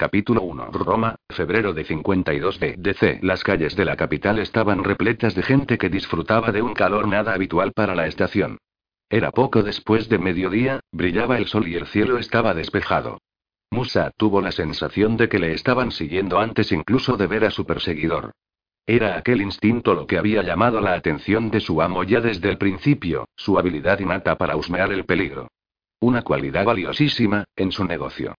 Capítulo 1. Roma, febrero de 52 DC. Las calles de la capital estaban repletas de gente que disfrutaba de un calor nada habitual para la estación. Era poco después de mediodía, brillaba el sol y el cielo estaba despejado. Musa tuvo la sensación de que le estaban siguiendo antes incluso de ver a su perseguidor. Era aquel instinto lo que había llamado la atención de su amo ya desde el principio, su habilidad innata para husmear el peligro. Una cualidad valiosísima, en su negocio.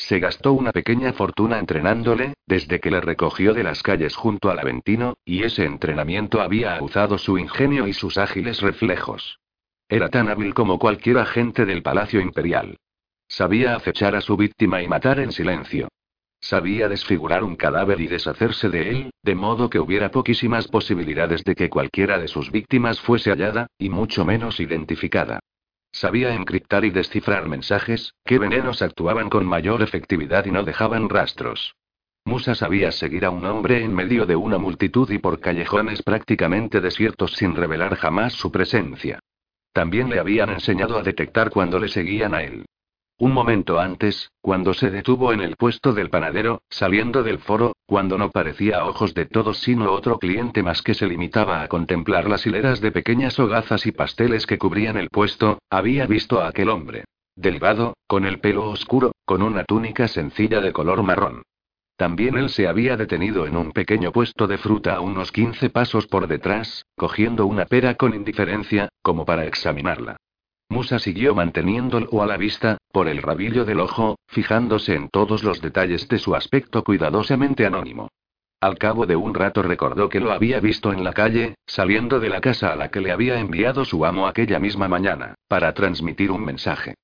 Se gastó una pequeña fortuna entrenándole, desde que le recogió de las calles junto al Aventino, y ese entrenamiento había aguzado su ingenio y sus ágiles reflejos. Era tan hábil como cualquier agente del Palacio Imperial. Sabía acechar a su víctima y matar en silencio. Sabía desfigurar un cadáver y deshacerse de él, de modo que hubiera poquísimas posibilidades de que cualquiera de sus víctimas fuese hallada, y mucho menos identificada. Sabía encriptar y descifrar mensajes, que venenos actuaban con mayor efectividad y no dejaban rastros. Musa sabía seguir a un hombre en medio de una multitud y por callejones prácticamente desiertos sin revelar jamás su presencia. También le habían enseñado a detectar cuando le seguían a él. Un momento antes, cuando se detuvo en el puesto del panadero, saliendo del foro, cuando no parecía a ojos de todos sino otro cliente más que se limitaba a contemplar las hileras de pequeñas hogazas y pasteles que cubrían el puesto, había visto a aquel hombre. Delgado, con el pelo oscuro, con una túnica sencilla de color marrón. También él se había detenido en un pequeño puesto de fruta a unos 15 pasos por detrás, cogiendo una pera con indiferencia, como para examinarla. Musa siguió manteniéndolo a la vista, por el rabillo del ojo, fijándose en todos los detalles de su aspecto cuidadosamente anónimo. Al cabo de un rato recordó que lo había visto en la calle, saliendo de la casa a la que le había enviado su amo aquella misma mañana, para transmitir un mensaje.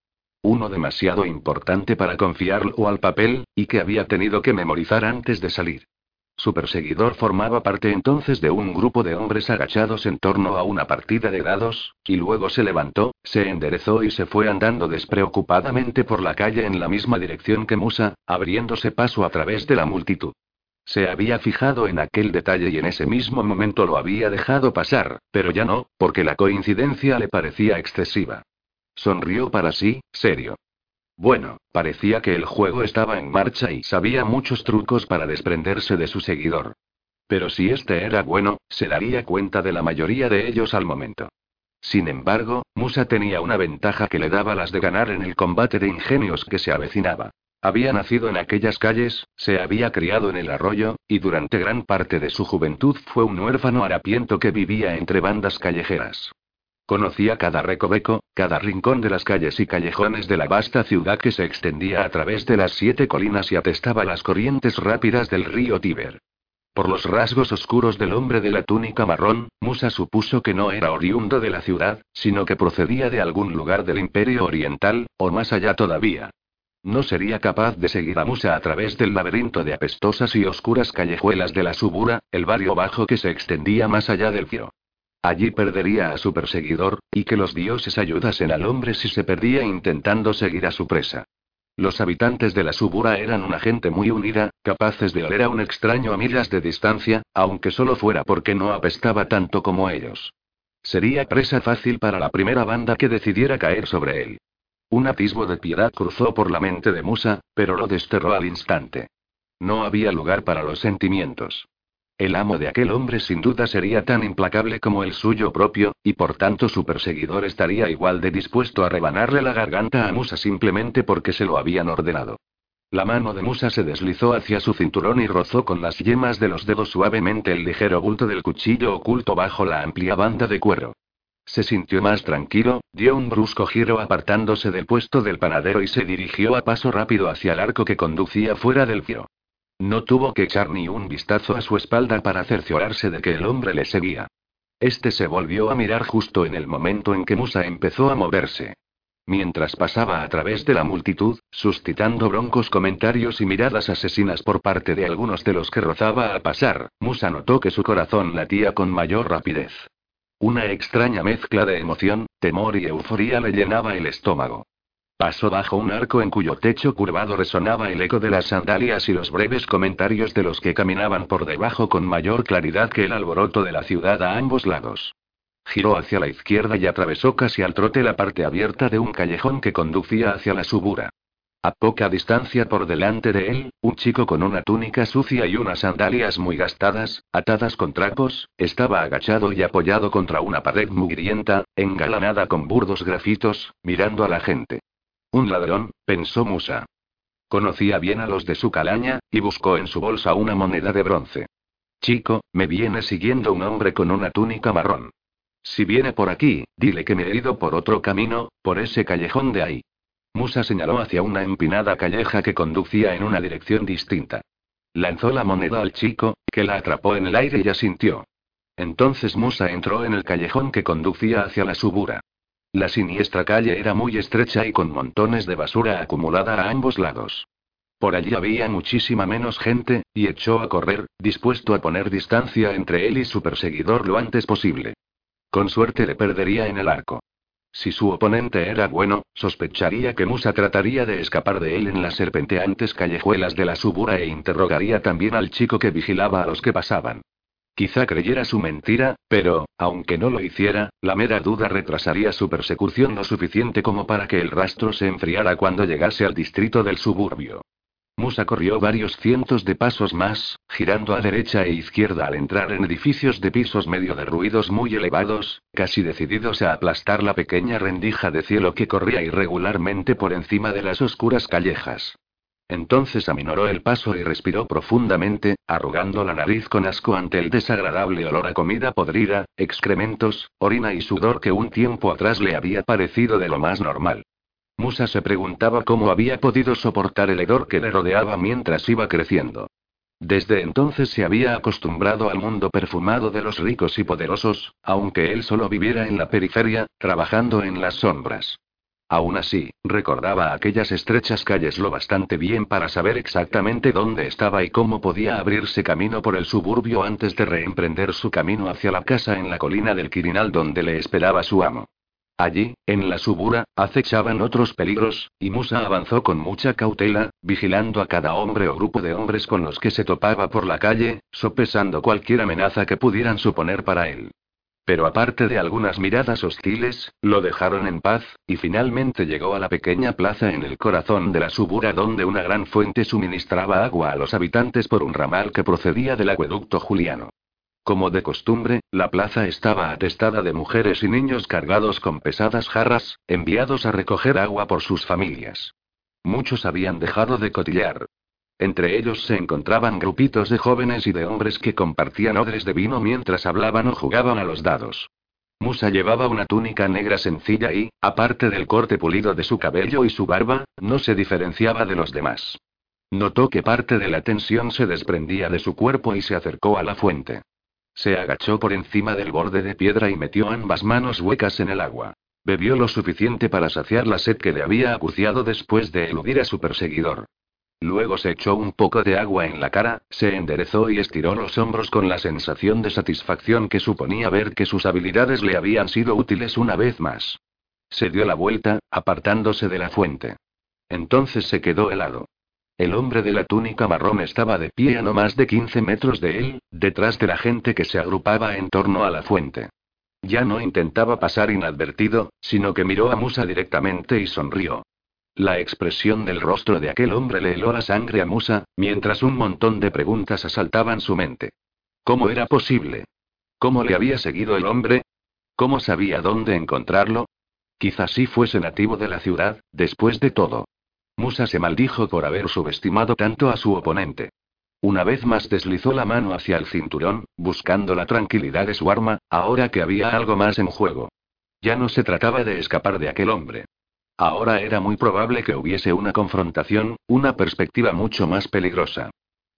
Uno demasiado importante para confiarlo al papel, y que había tenido que memorizar antes de salir. Su perseguidor formaba parte entonces de un grupo de hombres agachados en torno a una partida de dados, y luego se levantó, se enderezó y se fue andando despreocupadamente por la calle en la misma dirección que Musa, abriéndose paso a través de la multitud. Se había fijado en aquel detalle y en ese mismo momento lo había dejado pasar, pero ya no, porque la coincidencia le parecía excesiva. Sonrió para sí, serio. Bueno, parecía que el juego estaba en marcha y sabía muchos trucos para desprenderse de su seguidor. Pero si este era bueno, se daría cuenta de la mayoría de ellos al momento. Sin embargo, Musa tenía una ventaja que le daba las de ganar en el combate de ingenios que se avecinaba. Había nacido en aquellas calles, se había criado en el arroyo, y durante gran parte de su juventud fue un huérfano harapiento que vivía entre bandas callejeras. Conocía cada recoveco, cada rincón de las calles y callejones de la vasta ciudad que se extendía a través de las siete colinas y atestaba las corrientes rápidas del río Tíber. Por los rasgos oscuros del hombre de la túnica marrón, Musa supuso que no era oriundo de la ciudad, sino que procedía de algún lugar del Imperio Oriental, o más allá todavía. No sería capaz de seguir a Musa a través del laberinto de apestosas y oscuras callejuelas de la Subura, el barrio bajo que se extendía más allá del río. Allí perdería a su perseguidor, y que los dioses ayudasen al hombre si se perdía intentando seguir a su presa. Los habitantes de la Subura eran una gente muy unida, capaces de oler a un extraño a millas de distancia, aunque solo fuera porque no apestaba tanto como ellos. Sería presa fácil para la primera banda que decidiera caer sobre él. Un atisbo de piedad cruzó por la mente de Musa, pero lo desterró al instante. No había lugar para los sentimientos. El amo de aquel hombre sin duda sería tan implacable como el suyo propio, y por tanto su perseguidor estaría igual de dispuesto a rebanarle la garganta a Musa simplemente porque se lo habían ordenado. La mano de Musa se deslizó hacia su cinturón y rozó con las yemas de los dedos suavemente el ligero bulto del cuchillo oculto bajo la amplia banda de cuero. Se sintió más tranquilo, dio un brusco giro apartándose del puesto del panadero y se dirigió a paso rápido hacia el arco que conducía fuera del fio. No tuvo que echar ni un vistazo a su espalda para cerciorarse de que el hombre le seguía. Este se volvió a mirar justo en el momento en que Musa empezó a moverse. mientras pasaba a través de la multitud, suscitando broncos comentarios y miradas asesinas por parte de algunos de los que rozaba al pasar, Musa notó que su corazón latía con mayor rapidez. Una extraña mezcla de emoción, temor y euforía le llenaba el estómago. Pasó bajo un arco en cuyo techo curvado resonaba el eco de las sandalias y los breves comentarios de los que caminaban por debajo con mayor claridad que el alboroto de la ciudad a ambos lados. Giró hacia la izquierda y atravesó casi al trote la parte abierta de un callejón que conducía hacia la subura. A poca distancia por delante de él, un chico con una túnica sucia y unas sandalias muy gastadas, atadas con trapos, estaba agachado y apoyado contra una pared mugrienta, engalanada con burdos grafitos, mirando a la gente. Un ladrón, pensó Musa. Conocía bien a los de su calaña, y buscó en su bolsa una moneda de bronce. Chico, me viene siguiendo un hombre con una túnica marrón. Si viene por aquí, dile que me he ido por otro camino, por ese callejón de ahí. Musa señaló hacia una empinada calleja que conducía en una dirección distinta. Lanzó la moneda al chico, que la atrapó en el aire y asintió. Entonces Musa entró en el callejón que conducía hacia la subura. La siniestra calle era muy estrecha y con montones de basura acumulada a ambos lados. Por allí había muchísima menos gente, y echó a correr, dispuesto a poner distancia entre él y su perseguidor lo antes posible. Con suerte le perdería en el arco. Si su oponente era bueno, sospecharía que Musa trataría de escapar de él en las serpenteantes callejuelas de la subura e interrogaría también al chico que vigilaba a los que pasaban. Quizá creyera su mentira, pero, aunque no lo hiciera, la mera duda retrasaría su persecución lo suficiente como para que el rastro se enfriara cuando llegase al distrito del suburbio. Musa corrió varios cientos de pasos más, girando a derecha e izquierda al entrar en edificios de pisos medio de ruidos muy elevados, casi decididos a aplastar la pequeña rendija de cielo que corría irregularmente por encima de las oscuras callejas. Entonces aminoró el paso y respiró profundamente, arrugando la nariz con asco ante el desagradable olor a comida podrida, excrementos, orina y sudor que un tiempo atrás le había parecido de lo más normal. Musa se preguntaba cómo había podido soportar el hedor que le rodeaba mientras iba creciendo. Desde entonces se había acostumbrado al mundo perfumado de los ricos y poderosos, aunque él solo viviera en la periferia, trabajando en las sombras. Aún así, recordaba aquellas estrechas calles lo bastante bien para saber exactamente dónde estaba y cómo podía abrirse camino por el suburbio antes de reemprender su camino hacia la casa en la colina del Quirinal donde le esperaba su amo. Allí, en la subura, acechaban otros peligros, y Musa avanzó con mucha cautela, vigilando a cada hombre o grupo de hombres con los que se topaba por la calle, sopesando cualquier amenaza que pudieran suponer para él. Pero aparte de algunas miradas hostiles, lo dejaron en paz, y finalmente llegó a la pequeña plaza en el corazón de la subura donde una gran fuente suministraba agua a los habitantes por un ramal que procedía del acueducto juliano. Como de costumbre, la plaza estaba atestada de mujeres y niños cargados con pesadas jarras, enviados a recoger agua por sus familias. Muchos habían dejado de cotillar, entre ellos se encontraban grupitos de jóvenes y de hombres que compartían odres de vino mientras hablaban o jugaban a los dados. Musa llevaba una túnica negra sencilla y, aparte del corte pulido de su cabello y su barba, no se diferenciaba de los demás. Notó que parte de la tensión se desprendía de su cuerpo y se acercó a la fuente. Se agachó por encima del borde de piedra y metió ambas manos huecas en el agua. Bebió lo suficiente para saciar la sed que le había acuciado después de eludir a su perseguidor. Luego se echó un poco de agua en la cara, se enderezó y estiró los hombros con la sensación de satisfacción que suponía ver que sus habilidades le habían sido útiles una vez más. Se dio la vuelta, apartándose de la fuente. Entonces se quedó helado. El hombre de la túnica marrón estaba de pie a no más de 15 metros de él, detrás de la gente que se agrupaba en torno a la fuente. Ya no intentaba pasar inadvertido, sino que miró a Musa directamente y sonrió. La expresión del rostro de aquel hombre le heló la sangre a Musa, mientras un montón de preguntas asaltaban su mente. ¿Cómo era posible? ¿Cómo le había seguido el hombre? ¿Cómo sabía dónde encontrarlo? Quizás sí fuese nativo de la ciudad, después de todo. Musa se maldijo por haber subestimado tanto a su oponente. Una vez más deslizó la mano hacia el cinturón, buscando la tranquilidad de su arma, ahora que había algo más en juego. Ya no se trataba de escapar de aquel hombre. Ahora era muy probable que hubiese una confrontación, una perspectiva mucho más peligrosa.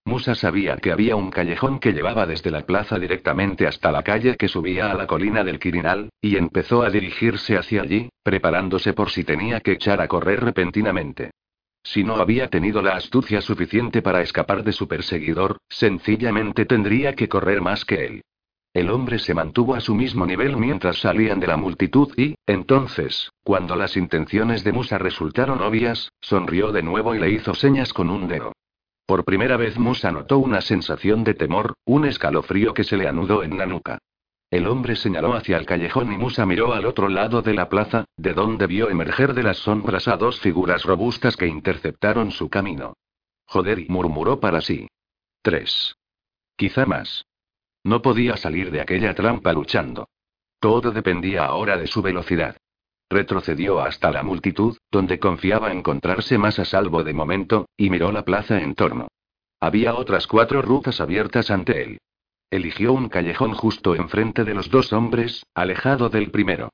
Musa sabía que había un callejón que llevaba desde la plaza directamente hasta la calle que subía a la colina del Quirinal, y empezó a dirigirse hacia allí, preparándose por si tenía que echar a correr repentinamente. Si no había tenido la astucia suficiente para escapar de su perseguidor, sencillamente tendría que correr más que él. El hombre se mantuvo a su mismo nivel mientras salían de la multitud y, entonces, cuando las intenciones de Musa resultaron obvias, sonrió de nuevo y le hizo señas con un dedo. Por primera vez Musa notó una sensación de temor, un escalofrío que se le anudó en la nuca. El hombre señaló hacia el callejón y Musa miró al otro lado de la plaza, de donde vio emerger de las sombras a dos figuras robustas que interceptaron su camino. Joder, y murmuró para sí. Tres. Quizá más. No podía salir de aquella trampa luchando. Todo dependía ahora de su velocidad. Retrocedió hasta la multitud, donde confiaba encontrarse más a salvo de momento, y miró la plaza en torno. Había otras cuatro rutas abiertas ante él. Eligió un callejón justo enfrente de los dos hombres, alejado del primero.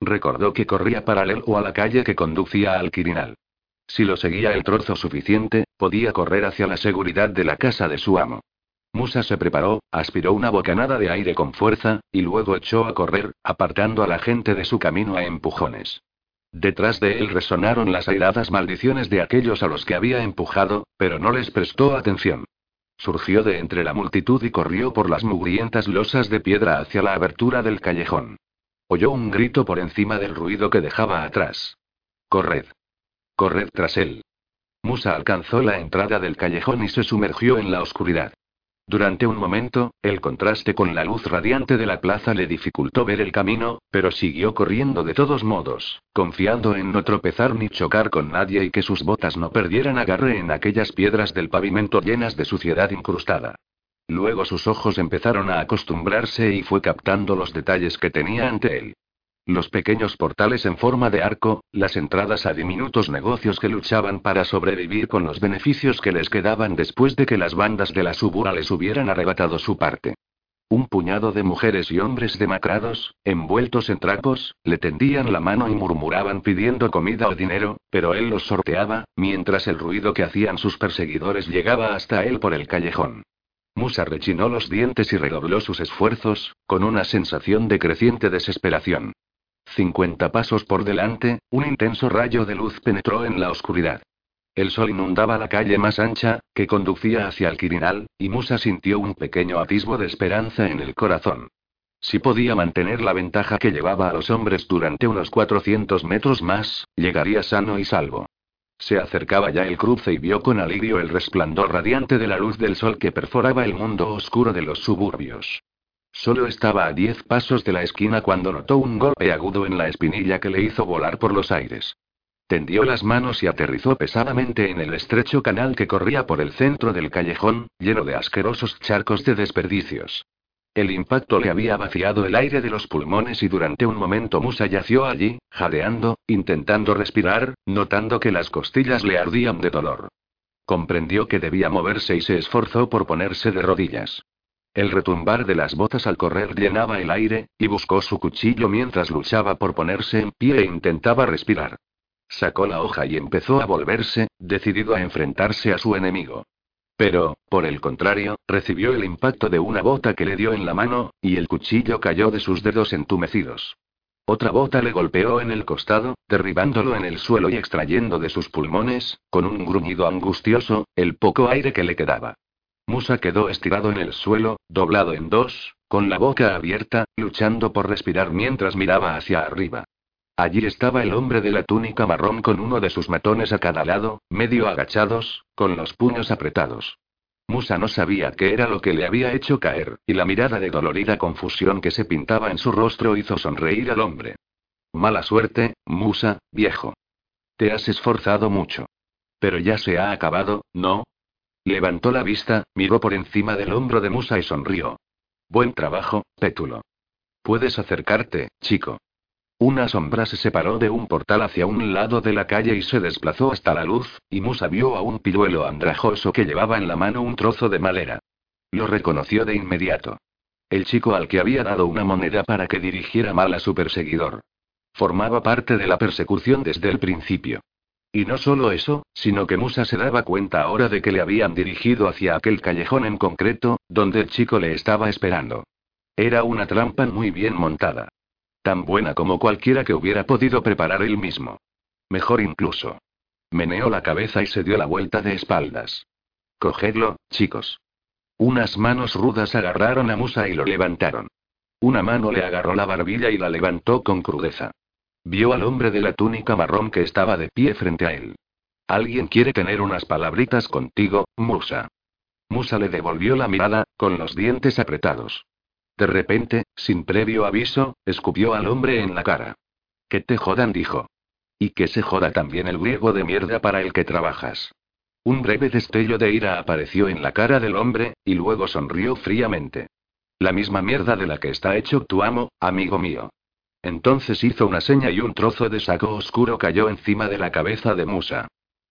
Recordó que corría paralelo a la calle que conducía al Quirinal. Si lo seguía el trozo suficiente, podía correr hacia la seguridad de la casa de su amo. Musa se preparó, aspiró una bocanada de aire con fuerza, y luego echó a correr, apartando a la gente de su camino a empujones. Detrás de él resonaron las airadas maldiciones de aquellos a los que había empujado, pero no les prestó atención. Surgió de entre la multitud y corrió por las mugrientas losas de piedra hacia la abertura del callejón. Oyó un grito por encima del ruido que dejaba atrás. Corred. Corred tras él. Musa alcanzó la entrada del callejón y se sumergió en la oscuridad. Durante un momento, el contraste con la luz radiante de la plaza le dificultó ver el camino, pero siguió corriendo de todos modos, confiando en no tropezar ni chocar con nadie y que sus botas no perdieran agarre en aquellas piedras del pavimento llenas de suciedad incrustada. Luego sus ojos empezaron a acostumbrarse y fue captando los detalles que tenía ante él. Los pequeños portales en forma de arco, las entradas a diminutos negocios que luchaban para sobrevivir con los beneficios que les quedaban después de que las bandas de la subura les hubieran arrebatado su parte. Un puñado de mujeres y hombres demacrados, envueltos en trapos, le tendían la mano y murmuraban pidiendo comida o dinero, pero él los sorteaba, mientras el ruido que hacían sus perseguidores llegaba hasta él por el callejón. Musa rechinó los dientes y redobló sus esfuerzos, con una sensación de creciente desesperación. Cincuenta pasos por delante, un intenso rayo de luz penetró en la oscuridad. El sol inundaba la calle más ancha, que conducía hacia el Quirinal, y Musa sintió un pequeño atisbo de esperanza en el corazón. Si podía mantener la ventaja que llevaba a los hombres durante unos 400 metros más, llegaría sano y salvo. Se acercaba ya el cruce y vio con alivio el resplandor radiante de la luz del sol que perforaba el mundo oscuro de los suburbios. Solo estaba a diez pasos de la esquina cuando notó un golpe agudo en la espinilla que le hizo volar por los aires. Tendió las manos y aterrizó pesadamente en el estrecho canal que corría por el centro del callejón, lleno de asquerosos charcos de desperdicios. El impacto le había vaciado el aire de los pulmones y durante un momento Musa yació allí, jadeando, intentando respirar, notando que las costillas le ardían de dolor. Comprendió que debía moverse y se esforzó por ponerse de rodillas. El retumbar de las botas al correr llenaba el aire, y buscó su cuchillo mientras luchaba por ponerse en pie e intentaba respirar. Sacó la hoja y empezó a volverse, decidido a enfrentarse a su enemigo. Pero, por el contrario, recibió el impacto de una bota que le dio en la mano, y el cuchillo cayó de sus dedos entumecidos. Otra bota le golpeó en el costado, derribándolo en el suelo y extrayendo de sus pulmones, con un gruñido angustioso, el poco aire que le quedaba. Musa quedó estirado en el suelo, doblado en dos, con la boca abierta, luchando por respirar mientras miraba hacia arriba. Allí estaba el hombre de la túnica marrón con uno de sus matones a cada lado, medio agachados, con los puños apretados. Musa no sabía qué era lo que le había hecho caer, y la mirada de dolorida confusión que se pintaba en su rostro hizo sonreír al hombre. Mala suerte, Musa, viejo. Te has esforzado mucho. Pero ya se ha acabado, ¿no? Levantó la vista, miró por encima del hombro de Musa y sonrió. Buen trabajo, Pétulo. Puedes acercarte, chico. Una sombra se separó de un portal hacia un lado de la calle y se desplazó hasta la luz, y Musa vio a un piruelo andrajoso que llevaba en la mano un trozo de madera. Lo reconoció de inmediato. El chico al que había dado una moneda para que dirigiera mal a su perseguidor. Formaba parte de la persecución desde el principio. Y no solo eso, sino que Musa se daba cuenta ahora de que le habían dirigido hacia aquel callejón en concreto, donde el chico le estaba esperando. Era una trampa muy bien montada. Tan buena como cualquiera que hubiera podido preparar él mismo. Mejor incluso. Meneó la cabeza y se dio la vuelta de espaldas. Cogedlo, chicos. Unas manos rudas agarraron a Musa y lo levantaron. Una mano le agarró la barbilla y la levantó con crudeza. Vio al hombre de la túnica marrón que estaba de pie frente a él. Alguien quiere tener unas palabritas contigo, Musa. Musa le devolvió la mirada, con los dientes apretados. De repente, sin previo aviso, escupió al hombre en la cara. Que te jodan, dijo. Y que se joda también el griego de mierda para el que trabajas. Un breve destello de ira apareció en la cara del hombre, y luego sonrió fríamente. La misma mierda de la que está hecho tu amo, amigo mío. Entonces hizo una seña y un trozo de saco oscuro cayó encima de la cabeza de Musa.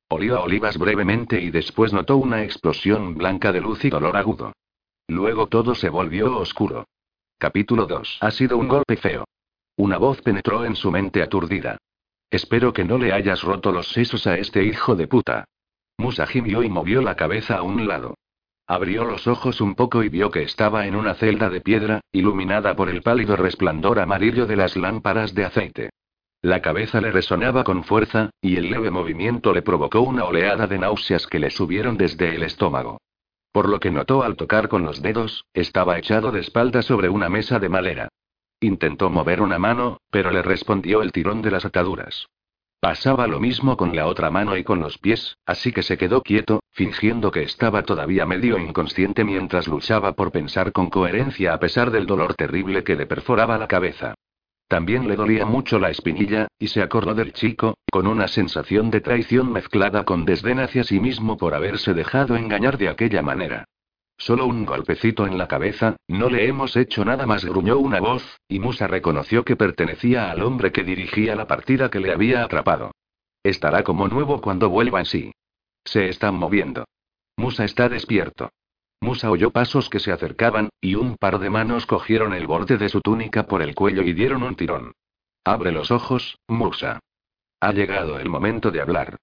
Olió a olivas brevemente y después notó una explosión blanca de luz y dolor agudo. Luego todo se volvió oscuro. Capítulo 2. Ha sido un golpe feo. Una voz penetró en su mente aturdida. Espero que no le hayas roto los sesos a este hijo de puta. Musa gimió y movió la cabeza a un lado. Abrió los ojos un poco y vio que estaba en una celda de piedra, iluminada por el pálido resplandor amarillo de las lámparas de aceite. La cabeza le resonaba con fuerza, y el leve movimiento le provocó una oleada de náuseas que le subieron desde el estómago. Por lo que notó al tocar con los dedos, estaba echado de espalda sobre una mesa de madera. Intentó mover una mano, pero le respondió el tirón de las ataduras. Pasaba lo mismo con la otra mano y con los pies, así que se quedó quieto, fingiendo que estaba todavía medio inconsciente mientras luchaba por pensar con coherencia a pesar del dolor terrible que le perforaba la cabeza. También le dolía mucho la espinilla, y se acordó del chico, con una sensación de traición mezclada con desdén hacia sí mismo por haberse dejado engañar de aquella manera. Solo un golpecito en la cabeza, no le hemos hecho nada más, gruñó una voz, y Musa reconoció que pertenecía al hombre que dirigía la partida que le había atrapado. Estará como nuevo cuando vuelva en sí. Se están moviendo. Musa está despierto. Musa oyó pasos que se acercaban, y un par de manos cogieron el borde de su túnica por el cuello y dieron un tirón. Abre los ojos, Musa. Ha llegado el momento de hablar.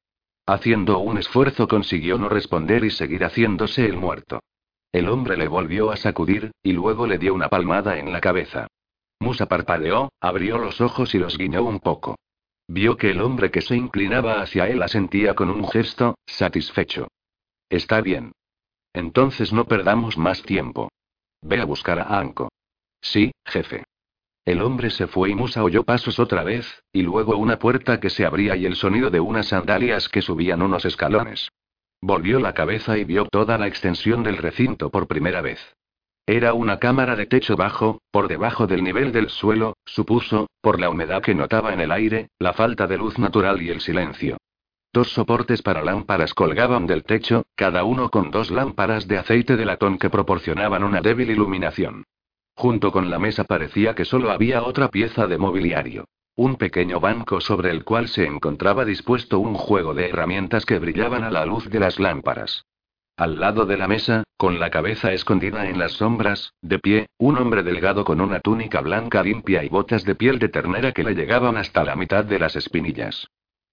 Haciendo un esfuerzo consiguió no responder y seguir haciéndose el muerto. El hombre le volvió a sacudir, y luego le dio una palmada en la cabeza. Musa parpadeó, abrió los ojos y los guiñó un poco. Vio que el hombre que se inclinaba hacia él asentía con un gesto, satisfecho. Está bien. Entonces no perdamos más tiempo. Ve a buscar a Anko. Sí, jefe. El hombre se fue y Musa oyó pasos otra vez, y luego una puerta que se abría y el sonido de unas sandalias que subían unos escalones. Volvió la cabeza y vio toda la extensión del recinto por primera vez. Era una cámara de techo bajo, por debajo del nivel del suelo, supuso, por la humedad que notaba en el aire, la falta de luz natural y el silencio. Dos soportes para lámparas colgaban del techo, cada uno con dos lámparas de aceite de latón que proporcionaban una débil iluminación. Junto con la mesa parecía que solo había otra pieza de mobiliario. Un pequeño banco sobre el cual se encontraba dispuesto un juego de herramientas que brillaban a la luz de las lámparas. Al lado de la mesa, con la cabeza escondida en las sombras, de pie, un hombre delgado con una túnica blanca limpia y botas de piel de ternera que le llegaban hasta la mitad de las espinillas.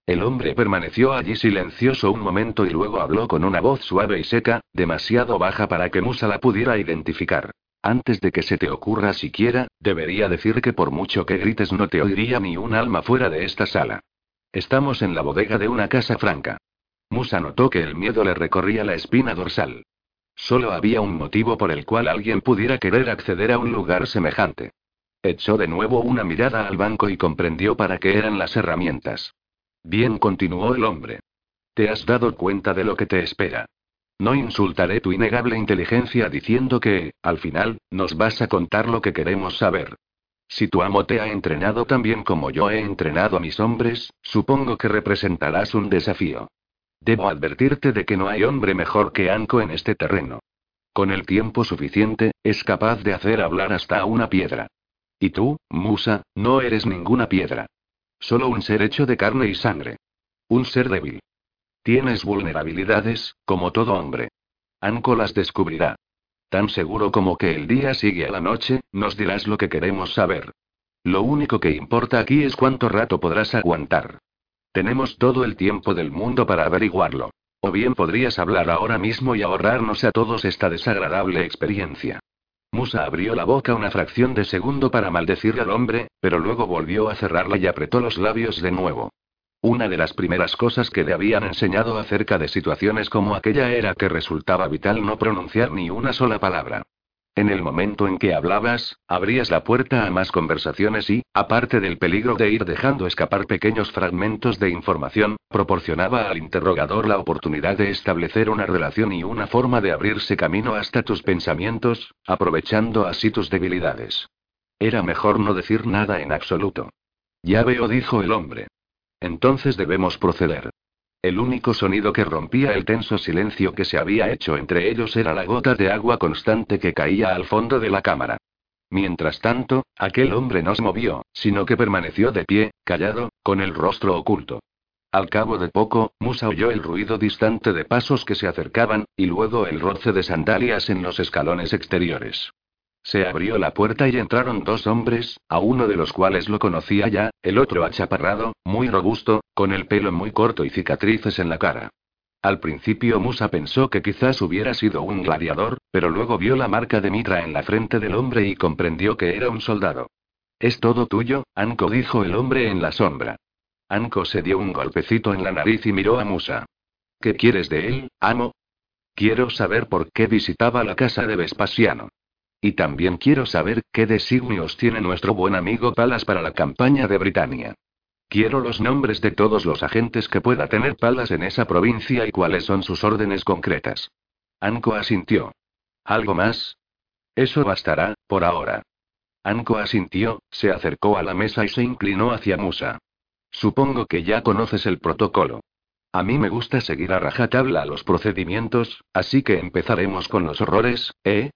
El hombre permaneció allí silencioso un momento y luego habló con una voz suave y seca, demasiado baja para que Musa la pudiera identificar. Antes de que se te ocurra siquiera, debería decir que por mucho que grites no te oiría ni un alma fuera de esta sala. Estamos en la bodega de una casa franca. Musa notó que el miedo le recorría la espina dorsal. Solo había un motivo por el cual alguien pudiera querer acceder a un lugar semejante. Echó de nuevo una mirada al banco y comprendió para qué eran las herramientas. Bien, continuó el hombre. ¿Te has dado cuenta de lo que te espera? No insultaré tu innegable inteligencia diciendo que, al final, nos vas a contar lo que queremos saber. Si tu amo te ha entrenado tan bien como yo he entrenado a mis hombres, supongo que representarás un desafío. Debo advertirte de que no hay hombre mejor que Anko en este terreno. Con el tiempo suficiente, es capaz de hacer hablar hasta una piedra. Y tú, Musa, no eres ninguna piedra. Solo un ser hecho de carne y sangre. Un ser débil. Tienes vulnerabilidades, como todo hombre. Anko las descubrirá. Tan seguro como que el día sigue a la noche, nos dirás lo que queremos saber. Lo único que importa aquí es cuánto rato podrás aguantar. Tenemos todo el tiempo del mundo para averiguarlo. O bien podrías hablar ahora mismo y ahorrarnos a todos esta desagradable experiencia. Musa abrió la boca una fracción de segundo para maldecir al hombre, pero luego volvió a cerrarla y apretó los labios de nuevo. Una de las primeras cosas que le habían enseñado acerca de situaciones como aquella era que resultaba vital no pronunciar ni una sola palabra. En el momento en que hablabas, abrías la puerta a más conversaciones y, aparte del peligro de ir dejando escapar pequeños fragmentos de información, proporcionaba al interrogador la oportunidad de establecer una relación y una forma de abrirse camino hasta tus pensamientos, aprovechando así tus debilidades. Era mejor no decir nada en absoluto. Ya veo, dijo el hombre. Entonces debemos proceder. El único sonido que rompía el tenso silencio que se había hecho entre ellos era la gota de agua constante que caía al fondo de la cámara. Mientras tanto, aquel hombre no se movió, sino que permaneció de pie, callado, con el rostro oculto. Al cabo de poco, Musa oyó el ruido distante de pasos que se acercaban, y luego el roce de sandalias en los escalones exteriores. Se abrió la puerta y entraron dos hombres, a uno de los cuales lo conocía ya, el otro achaparrado, muy robusto, con el pelo muy corto y cicatrices en la cara. Al principio Musa pensó que quizás hubiera sido un gladiador, pero luego vio la marca de mitra en la frente del hombre y comprendió que era un soldado. Es todo tuyo, Anko dijo el hombre en la sombra. Anko se dio un golpecito en la nariz y miró a Musa. ¿Qué quieres de él, amo? Quiero saber por qué visitaba la casa de Vespasiano. Y también quiero saber qué designios tiene nuestro buen amigo Palas para la campaña de Britania. Quiero los nombres de todos los agentes que pueda tener Palas en esa provincia y cuáles son sus órdenes concretas. Anko asintió. ¿Algo más? Eso bastará, por ahora. Anko asintió, se acercó a la mesa y se inclinó hacia Musa. Supongo que ya conoces el protocolo. A mí me gusta seguir a rajatabla los procedimientos, así que empezaremos con los horrores, ¿eh?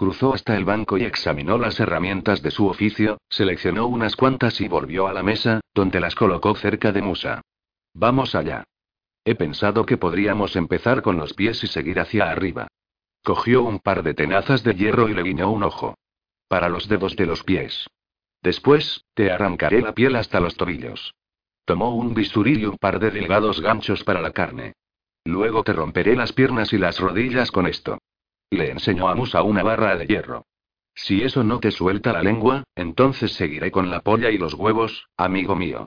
Cruzó hasta el banco y examinó las herramientas de su oficio, seleccionó unas cuantas y volvió a la mesa, donde las colocó cerca de Musa. Vamos allá. He pensado que podríamos empezar con los pies y seguir hacia arriba. Cogió un par de tenazas de hierro y le guiñó un ojo. Para los dedos de los pies. Después, te arrancaré la piel hasta los tobillos. Tomó un bisturí y un par de delgados ganchos para la carne. Luego te romperé las piernas y las rodillas con esto. Le enseñó a Musa una barra de hierro. Si eso no te suelta la lengua, entonces seguiré con la polla y los huevos, amigo mío.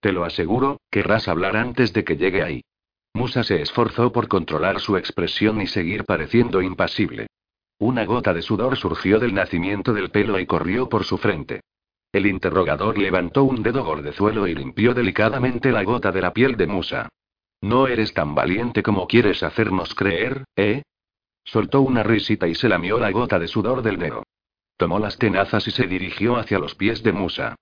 Te lo aseguro, querrás hablar antes de que llegue ahí. Musa se esforzó por controlar su expresión y seguir pareciendo impasible. Una gota de sudor surgió del nacimiento del pelo y corrió por su frente. El interrogador levantó un dedo gordezuelo y limpió delicadamente la gota de la piel de Musa. No eres tan valiente como quieres hacernos creer, ¿eh? Soltó una risita y se lamió la gota de sudor del dedo. Tomó las tenazas y se dirigió hacia los pies de Musa.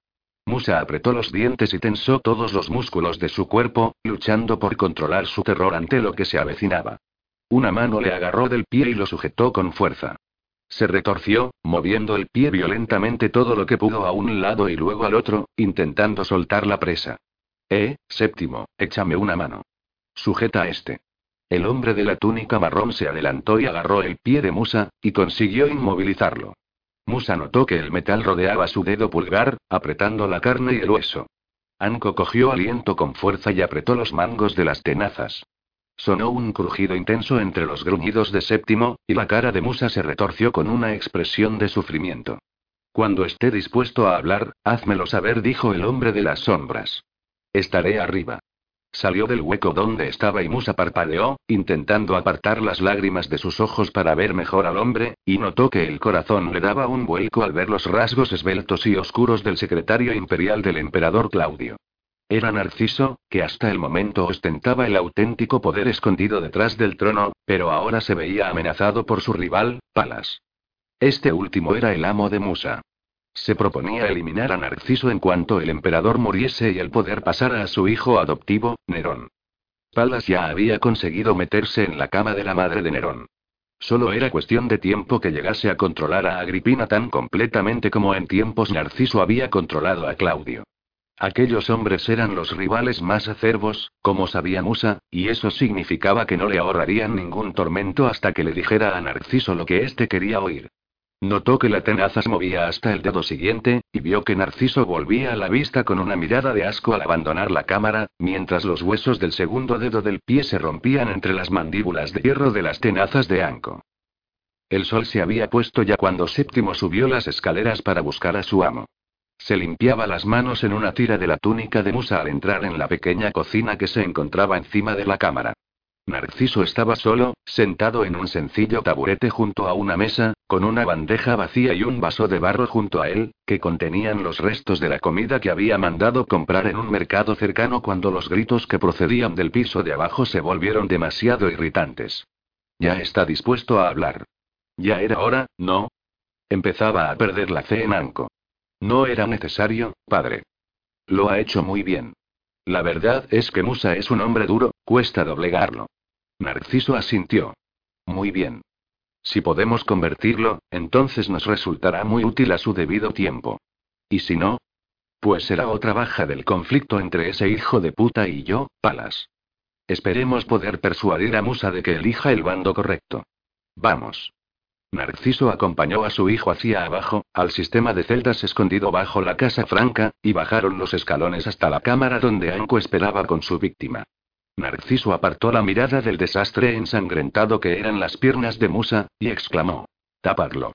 Musa apretó los dientes y tensó todos los músculos de su cuerpo, luchando por controlar su terror ante lo que se avecinaba. Una mano le agarró del pie y lo sujetó con fuerza. Se retorció, moviendo el pie violentamente todo lo que pudo a un lado y luego al otro, intentando soltar la presa. Eh, séptimo, échame una mano. Sujeta a este. El hombre de la túnica marrón se adelantó y agarró el pie de Musa, y consiguió inmovilizarlo. Musa notó que el metal rodeaba su dedo pulgar, apretando la carne y el hueso. Anko cogió aliento con fuerza y apretó los mangos de las tenazas. Sonó un crujido intenso entre los gruñidos de séptimo, y la cara de Musa se retorció con una expresión de sufrimiento. Cuando esté dispuesto a hablar, házmelo saber, dijo el hombre de las sombras. Estaré arriba. Salió del hueco donde estaba y Musa parpadeó, intentando apartar las lágrimas de sus ojos para ver mejor al hombre, y notó que el corazón le daba un vuelco al ver los rasgos esbeltos y oscuros del secretario imperial del emperador Claudio. Era Narciso, que hasta el momento ostentaba el auténtico poder escondido detrás del trono, pero ahora se veía amenazado por su rival, Palas. Este último era el amo de Musa. Se proponía eliminar a Narciso en cuanto el emperador muriese y el poder pasara a su hijo adoptivo, Nerón. Palas ya había conseguido meterse en la cama de la madre de Nerón. Solo era cuestión de tiempo que llegase a controlar a Agripina tan completamente como en tiempos Narciso había controlado a Claudio. Aquellos hombres eran los rivales más acervos, como sabía Musa, y eso significaba que no le ahorrarían ningún tormento hasta que le dijera a Narciso lo que éste quería oír. Notó que la tenaza se movía hasta el dedo siguiente, y vio que Narciso volvía a la vista con una mirada de asco al abandonar la cámara, mientras los huesos del segundo dedo del pie se rompían entre las mandíbulas de hierro de las tenazas de Anco. El sol se había puesto ya cuando Séptimo subió las escaleras para buscar a su amo. Se limpiaba las manos en una tira de la túnica de Musa al entrar en la pequeña cocina que se encontraba encima de la cámara. Narciso estaba solo, sentado en un sencillo taburete junto a una mesa, con una bandeja vacía y un vaso de barro junto a él, que contenían los restos de la comida que había mandado comprar en un mercado cercano cuando los gritos que procedían del piso de abajo se volvieron demasiado irritantes. Ya está dispuesto a hablar. Ya era hora, ¿no? Empezaba a perder la fe en Anco. No era necesario, padre. Lo ha hecho muy bien. La verdad es que Musa es un hombre duro, cuesta doblegarlo. Narciso asintió. Muy bien. Si podemos convertirlo, entonces nos resultará muy útil a su debido tiempo. ¿Y si no? Pues será otra baja del conflicto entre ese hijo de puta y yo, Palas. Esperemos poder persuadir a Musa de que elija el bando correcto. Vamos. Narciso acompañó a su hijo hacia abajo, al sistema de celdas escondido bajo la casa franca, y bajaron los escalones hasta la cámara donde Anco esperaba con su víctima. Narciso apartó la mirada del desastre ensangrentado que eran las piernas de Musa, y exclamó: Tapadlo.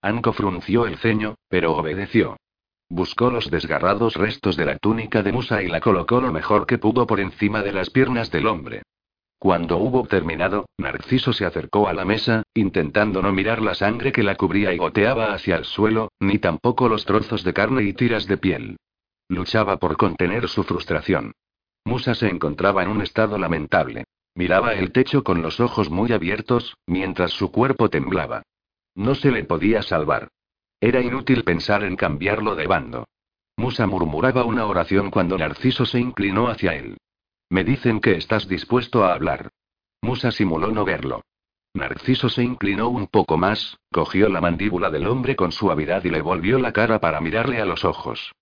Anko frunció el ceño, pero obedeció. Buscó los desgarrados restos de la túnica de Musa y la colocó lo mejor que pudo por encima de las piernas del hombre. Cuando hubo terminado, Narciso se acercó a la mesa, intentando no mirar la sangre que la cubría y goteaba hacia el suelo, ni tampoco los trozos de carne y tiras de piel. Luchaba por contener su frustración. Musa se encontraba en un estado lamentable. Miraba el techo con los ojos muy abiertos, mientras su cuerpo temblaba. No se le podía salvar. Era inútil pensar en cambiarlo de bando. Musa murmuraba una oración cuando Narciso se inclinó hacia él. Me dicen que estás dispuesto a hablar. Musa simuló no verlo. Narciso se inclinó un poco más, cogió la mandíbula del hombre con suavidad y le volvió la cara para mirarle a los ojos.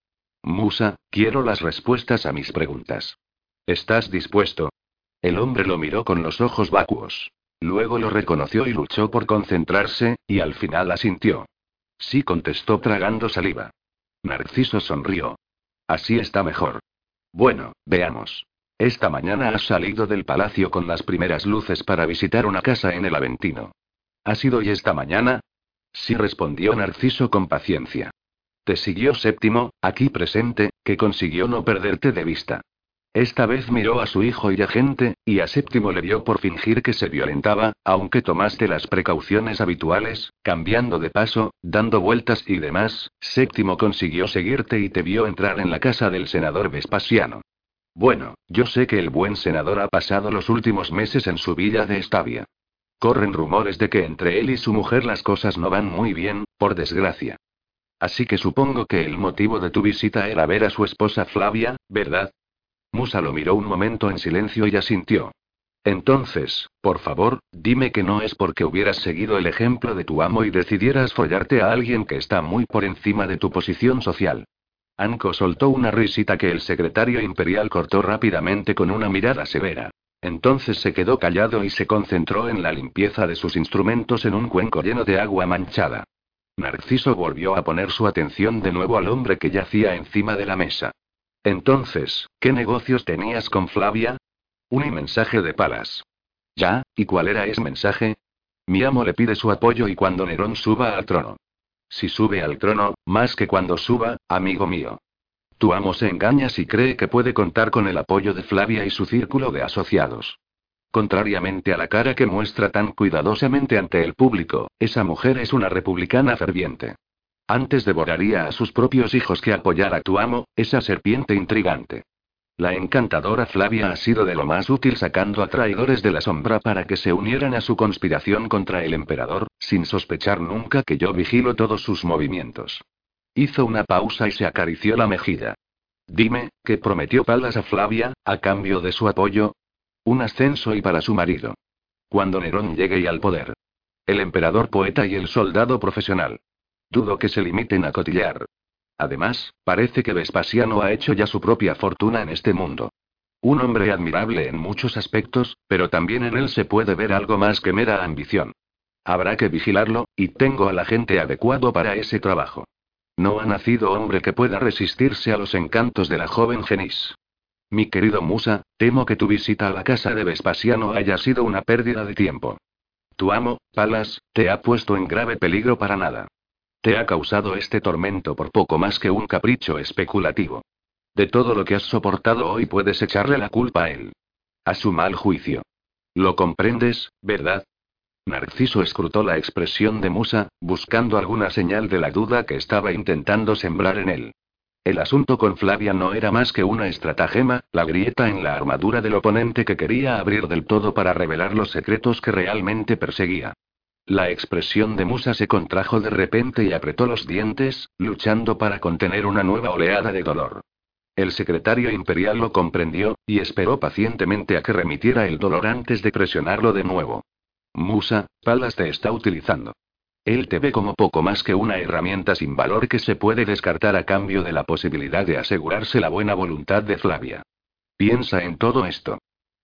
Musa, quiero las respuestas a mis preguntas. ¿Estás dispuesto? El hombre lo miró con los ojos vacuos. Luego lo reconoció y luchó por concentrarse, y al final asintió. Sí contestó tragando saliva. Narciso sonrió. Así está mejor. Bueno, veamos. Esta mañana has salido del palacio con las primeras luces para visitar una casa en el Aventino. ¿Ha sido hoy esta mañana? Sí respondió Narciso con paciencia. Te siguió séptimo, aquí presente, que consiguió no perderte de vista. Esta vez miró a su hijo y a gente, y a Séptimo le dio por fingir que se violentaba, aunque tomaste las precauciones habituales, cambiando de paso, dando vueltas y demás, Séptimo consiguió seguirte y te vio entrar en la casa del senador Vespasiano. Bueno, yo sé que el buen senador ha pasado los últimos meses en su villa de Estavia. Corren rumores de que entre él y su mujer las cosas no van muy bien, por desgracia. Así que supongo que el motivo de tu visita era ver a su esposa Flavia, ¿verdad? Musa lo miró un momento en silencio y asintió. Entonces, por favor, dime que no es porque hubieras seguido el ejemplo de tu amo y decidieras follarte a alguien que está muy por encima de tu posición social. Anko soltó una risita que el secretario imperial cortó rápidamente con una mirada severa. Entonces se quedó callado y se concentró en la limpieza de sus instrumentos en un cuenco lleno de agua manchada. Narciso volvió a poner su atención de nuevo al hombre que yacía encima de la mesa. Entonces, ¿qué negocios tenías con Flavia? Un mensaje de Palas. Ya, ¿y cuál era ese mensaje? Mi amo le pide su apoyo y cuando Nerón suba al trono. Si sube al trono, más que cuando suba, amigo mío. Tu amo se engaña si cree que puede contar con el apoyo de Flavia y su círculo de asociados. Contrariamente a la cara que muestra tan cuidadosamente ante el público, esa mujer es una republicana ferviente. Antes devoraría a sus propios hijos que apoyar a tu amo, esa serpiente intrigante. La encantadora Flavia ha sido de lo más útil sacando a traidores de la sombra para que se unieran a su conspiración contra el emperador, sin sospechar nunca que yo vigilo todos sus movimientos. Hizo una pausa y se acarició la mejilla. Dime, ¿qué prometió Palas a Flavia, a cambio de su apoyo? Un ascenso y para su marido. Cuando Nerón llegue al poder. El emperador poeta y el soldado profesional. Dudo que se limiten a cotillear. Además, parece que Vespasiano ha hecho ya su propia fortuna en este mundo. Un hombre admirable en muchos aspectos, pero también en él se puede ver algo más que mera ambición. Habrá que vigilarlo, y tengo al agente adecuado para ese trabajo. No ha nacido hombre que pueda resistirse a los encantos de la joven Genis. Mi querido Musa, temo que tu visita a la casa de Vespasiano haya sido una pérdida de tiempo. Tu amo, Palas, te ha puesto en grave peligro para nada. Te ha causado este tormento por poco más que un capricho especulativo. De todo lo que has soportado hoy puedes echarle la culpa a él. A su mal juicio. Lo comprendes, ¿verdad? Narciso escrutó la expresión de Musa, buscando alguna señal de la duda que estaba intentando sembrar en él. El asunto con Flavia no era más que una estratagema, la grieta en la armadura del oponente que quería abrir del todo para revelar los secretos que realmente perseguía. La expresión de Musa se contrajo de repente y apretó los dientes, luchando para contener una nueva oleada de dolor. El secretario imperial lo comprendió, y esperó pacientemente a que remitiera el dolor antes de presionarlo de nuevo. Musa, Palas te está utilizando. Él te ve como poco más que una herramienta sin valor que se puede descartar a cambio de la posibilidad de asegurarse la buena voluntad de Flavia. Piensa en todo esto.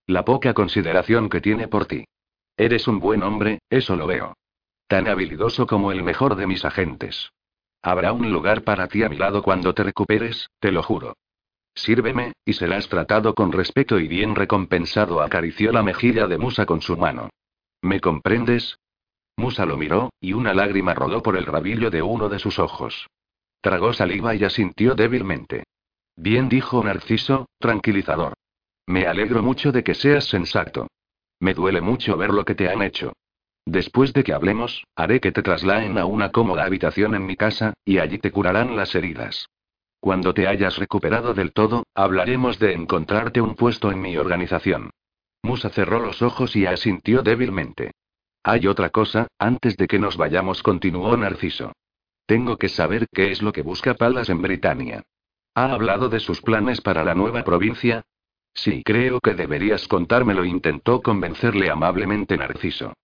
La poca consideración que tiene por ti. Eres un buen hombre, eso lo veo. Tan habilidoso como el mejor de mis agentes. Habrá un lugar para ti a mi lado cuando te recuperes, te lo juro. Sírveme, y serás tratado con respeto y bien recompensado. Acarició la mejilla de Musa con su mano. ¿Me comprendes? Musa lo miró, y una lágrima rodó por el rabillo de uno de sus ojos. Tragó saliva y asintió débilmente. Bien dijo Narciso, tranquilizador. Me alegro mucho de que seas sensato. Me duele mucho ver lo que te han hecho. Después de que hablemos, haré que te trasladen a una cómoda habitación en mi casa, y allí te curarán las heridas. Cuando te hayas recuperado del todo, hablaremos de encontrarte un puesto en mi organización. Musa cerró los ojos y asintió débilmente. Hay otra cosa, antes de que nos vayamos, continuó Narciso. Tengo que saber qué es lo que busca Palas en Britania. ¿Ha hablado de sus planes para la nueva provincia? Sí, creo que deberías contármelo, intentó convencerle amablemente Narciso.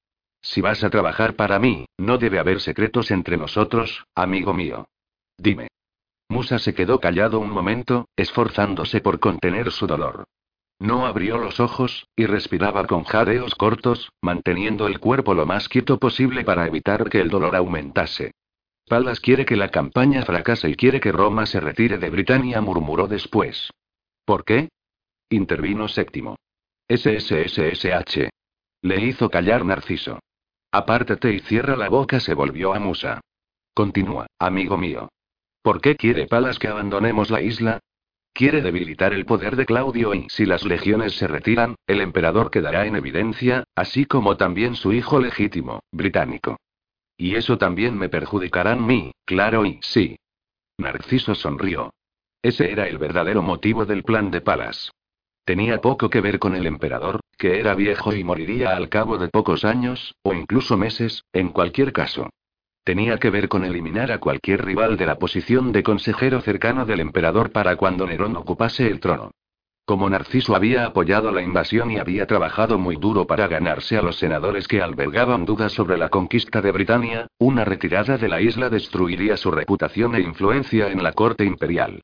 Si vas a trabajar para mí, no debe haber secretos entre nosotros, amigo mío. Dime. Musa se quedó callado un momento, esforzándose por contener su dolor. No abrió los ojos, y respiraba con jadeos cortos, manteniendo el cuerpo lo más quieto posible para evitar que el dolor aumentase. Palas quiere que la campaña fracase y quiere que Roma se retire de Britania, murmuró después. ¿Por qué? Intervino séptimo. SSSSH. Le hizo callar Narciso. Apártate y cierra la boca, se volvió a Musa. Continúa, amigo mío. ¿Por qué quiere Palas que abandonemos la isla? Quiere debilitar el poder de Claudio y si las legiones se retiran, el emperador quedará en evidencia, así como también su hijo legítimo, británico. Y eso también me perjudicará a mí, claro y sí. Narciso sonrió. Ese era el verdadero motivo del plan de Palas. Tenía poco que ver con el emperador, que era viejo y moriría al cabo de pocos años, o incluso meses, en cualquier caso. Tenía que ver con eliminar a cualquier rival de la posición de consejero cercano del emperador para cuando Nerón ocupase el trono. Como Narciso había apoyado la invasión y había trabajado muy duro para ganarse a los senadores que albergaban dudas sobre la conquista de Britania, una retirada de la isla destruiría su reputación e influencia en la corte imperial.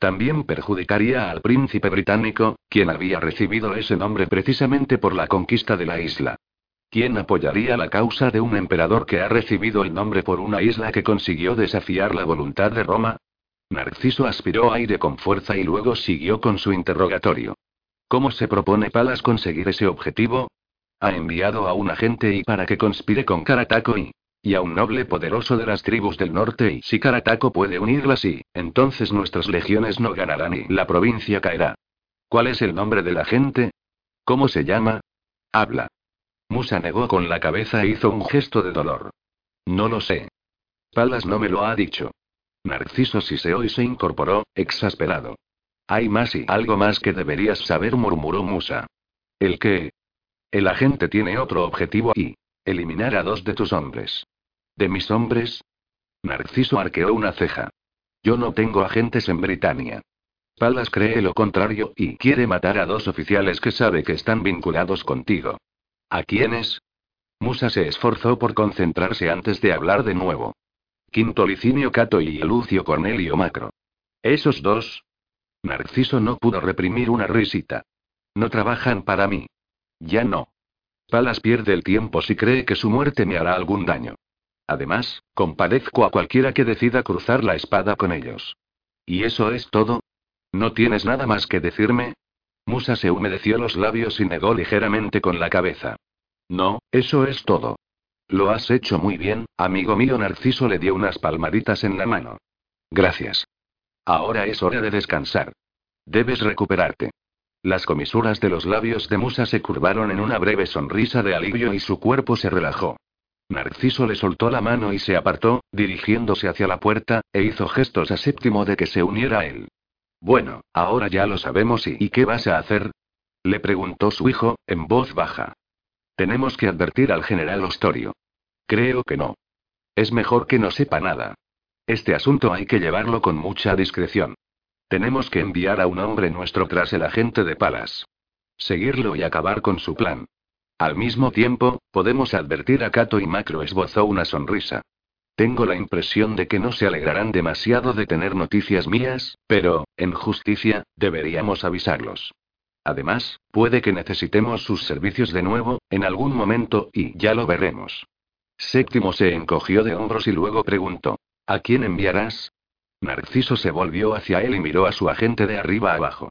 También perjudicaría al príncipe británico, quien había recibido ese nombre precisamente por la conquista de la isla. ¿Quién apoyaría la causa de un emperador que ha recibido el nombre por una isla que consiguió desafiar la voluntad de Roma? Narciso aspiró aire con fuerza y luego siguió con su interrogatorio. ¿Cómo se propone Palas conseguir ese objetivo? Ha enviado a un agente y para que conspire con Carataco y, y a un noble poderoso de las tribus del norte y si Carataco puede unirlas y, entonces nuestras legiones no ganarán y la provincia caerá. ¿Cuál es el nombre del agente? ¿Cómo se llama? Habla. Musa negó con la cabeza e hizo un gesto de dolor. No lo sé. Palas no me lo ha dicho. Narciso siseó y se incorporó, exasperado. Hay más y algo más que deberías saber, murmuró Musa. ¿El qué? El agente tiene otro objetivo y eliminar a dos de tus hombres. ¿De mis hombres? Narciso arqueó una ceja. Yo no tengo agentes en Britania. Palas cree lo contrario y quiere matar a dos oficiales que sabe que están vinculados contigo. ¿A quiénes? Musa se esforzó por concentrarse antes de hablar de nuevo. Quinto Licinio Cato y Lucio Cornelio Macro. ¿Esos dos? Narciso no pudo reprimir una risita. No trabajan para mí. Ya no. Palas pierde el tiempo si cree que su muerte me hará algún daño. Además, compadezco a cualquiera que decida cruzar la espada con ellos. ¿Y eso es todo? ¿No tienes nada más que decirme? Musa se humedeció los labios y negó ligeramente con la cabeza. No, eso es todo. Lo has hecho muy bien, amigo mío. Narciso le dio unas palmaditas en la mano. Gracias. Ahora es hora de descansar. Debes recuperarte. Las comisuras de los labios de Musa se curvaron en una breve sonrisa de alivio y su cuerpo se relajó. Narciso le soltó la mano y se apartó, dirigiéndose hacia la puerta, e hizo gestos a Séptimo de que se uniera a él. Bueno, ahora ya lo sabemos y, ¿y qué vas a hacer? Le preguntó su hijo, en voz baja. Tenemos que advertir al general Ostorio. Creo que no. Es mejor que no sepa nada. Este asunto hay que llevarlo con mucha discreción. Tenemos que enviar a un hombre nuestro tras el agente de Palas. Seguirlo y acabar con su plan. Al mismo tiempo, podemos advertir a Cato y Macro esbozó una sonrisa. Tengo la impresión de que no se alegrarán demasiado de tener noticias mías, pero, en justicia, deberíamos avisarlos. Además, puede que necesitemos sus servicios de nuevo, en algún momento, y ya lo veremos. Séptimo se encogió de hombros y luego preguntó, ¿A quién enviarás? Narciso se volvió hacia él y miró a su agente de arriba abajo.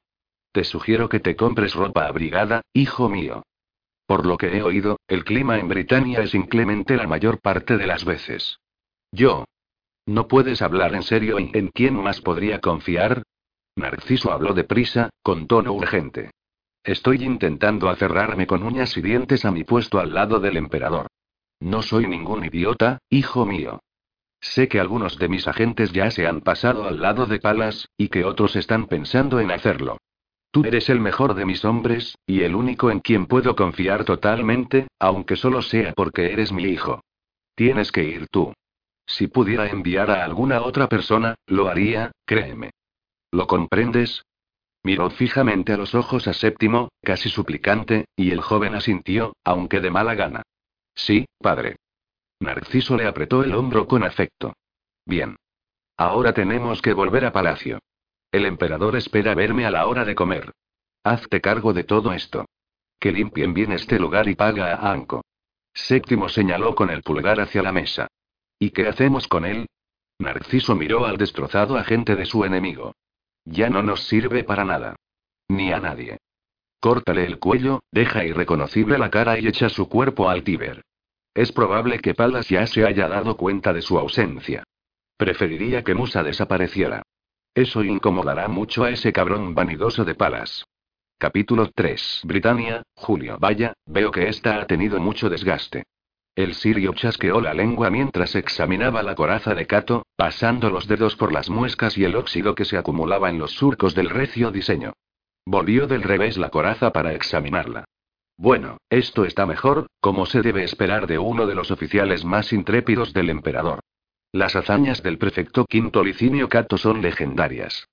Te sugiero que te compres ropa abrigada, hijo mío. Por lo que he oído, el clima en Britania es inclemente la mayor parte de las veces. Yo. ¿No puedes hablar en serio y en quién más podría confiar? Narciso habló deprisa, con tono urgente. Estoy intentando aferrarme con uñas y dientes a mi puesto al lado del emperador. No soy ningún idiota, hijo mío. Sé que algunos de mis agentes ya se han pasado al lado de Palas, y que otros están pensando en hacerlo. Tú eres el mejor de mis hombres, y el único en quien puedo confiar totalmente, aunque solo sea porque eres mi hijo. Tienes que ir tú. Si pudiera enviar a alguna otra persona, lo haría, créeme. ¿Lo comprendes? Miró fijamente a los ojos a Séptimo, casi suplicante, y el joven asintió, aunque de mala gana. Sí, padre. Narciso le apretó el hombro con afecto. Bien. Ahora tenemos que volver a palacio. El emperador espera verme a la hora de comer. Hazte cargo de todo esto. Que limpien bien este lugar y paga a Anko. Séptimo señaló con el pulgar hacia la mesa. ¿Y qué hacemos con él? Narciso miró al destrozado agente de su enemigo. Ya no nos sirve para nada. Ni a nadie. Córtale el cuello, deja irreconocible la cara y echa su cuerpo al Tíber. Es probable que Palas ya se haya dado cuenta de su ausencia. Preferiría que Musa desapareciera. Eso incomodará mucho a ese cabrón vanidoso de Palas. Capítulo 3. Britania, Julio. Vaya, veo que esta ha tenido mucho desgaste. El sirio chasqueó la lengua mientras examinaba la coraza de Cato, pasando los dedos por las muescas y el óxido que se acumulaba en los surcos del recio diseño. Volvió del revés la coraza para examinarla. Bueno, esto está mejor, como se debe esperar de uno de los oficiales más intrépidos del emperador. Las hazañas del prefecto Quinto Licinio Cato son legendarias.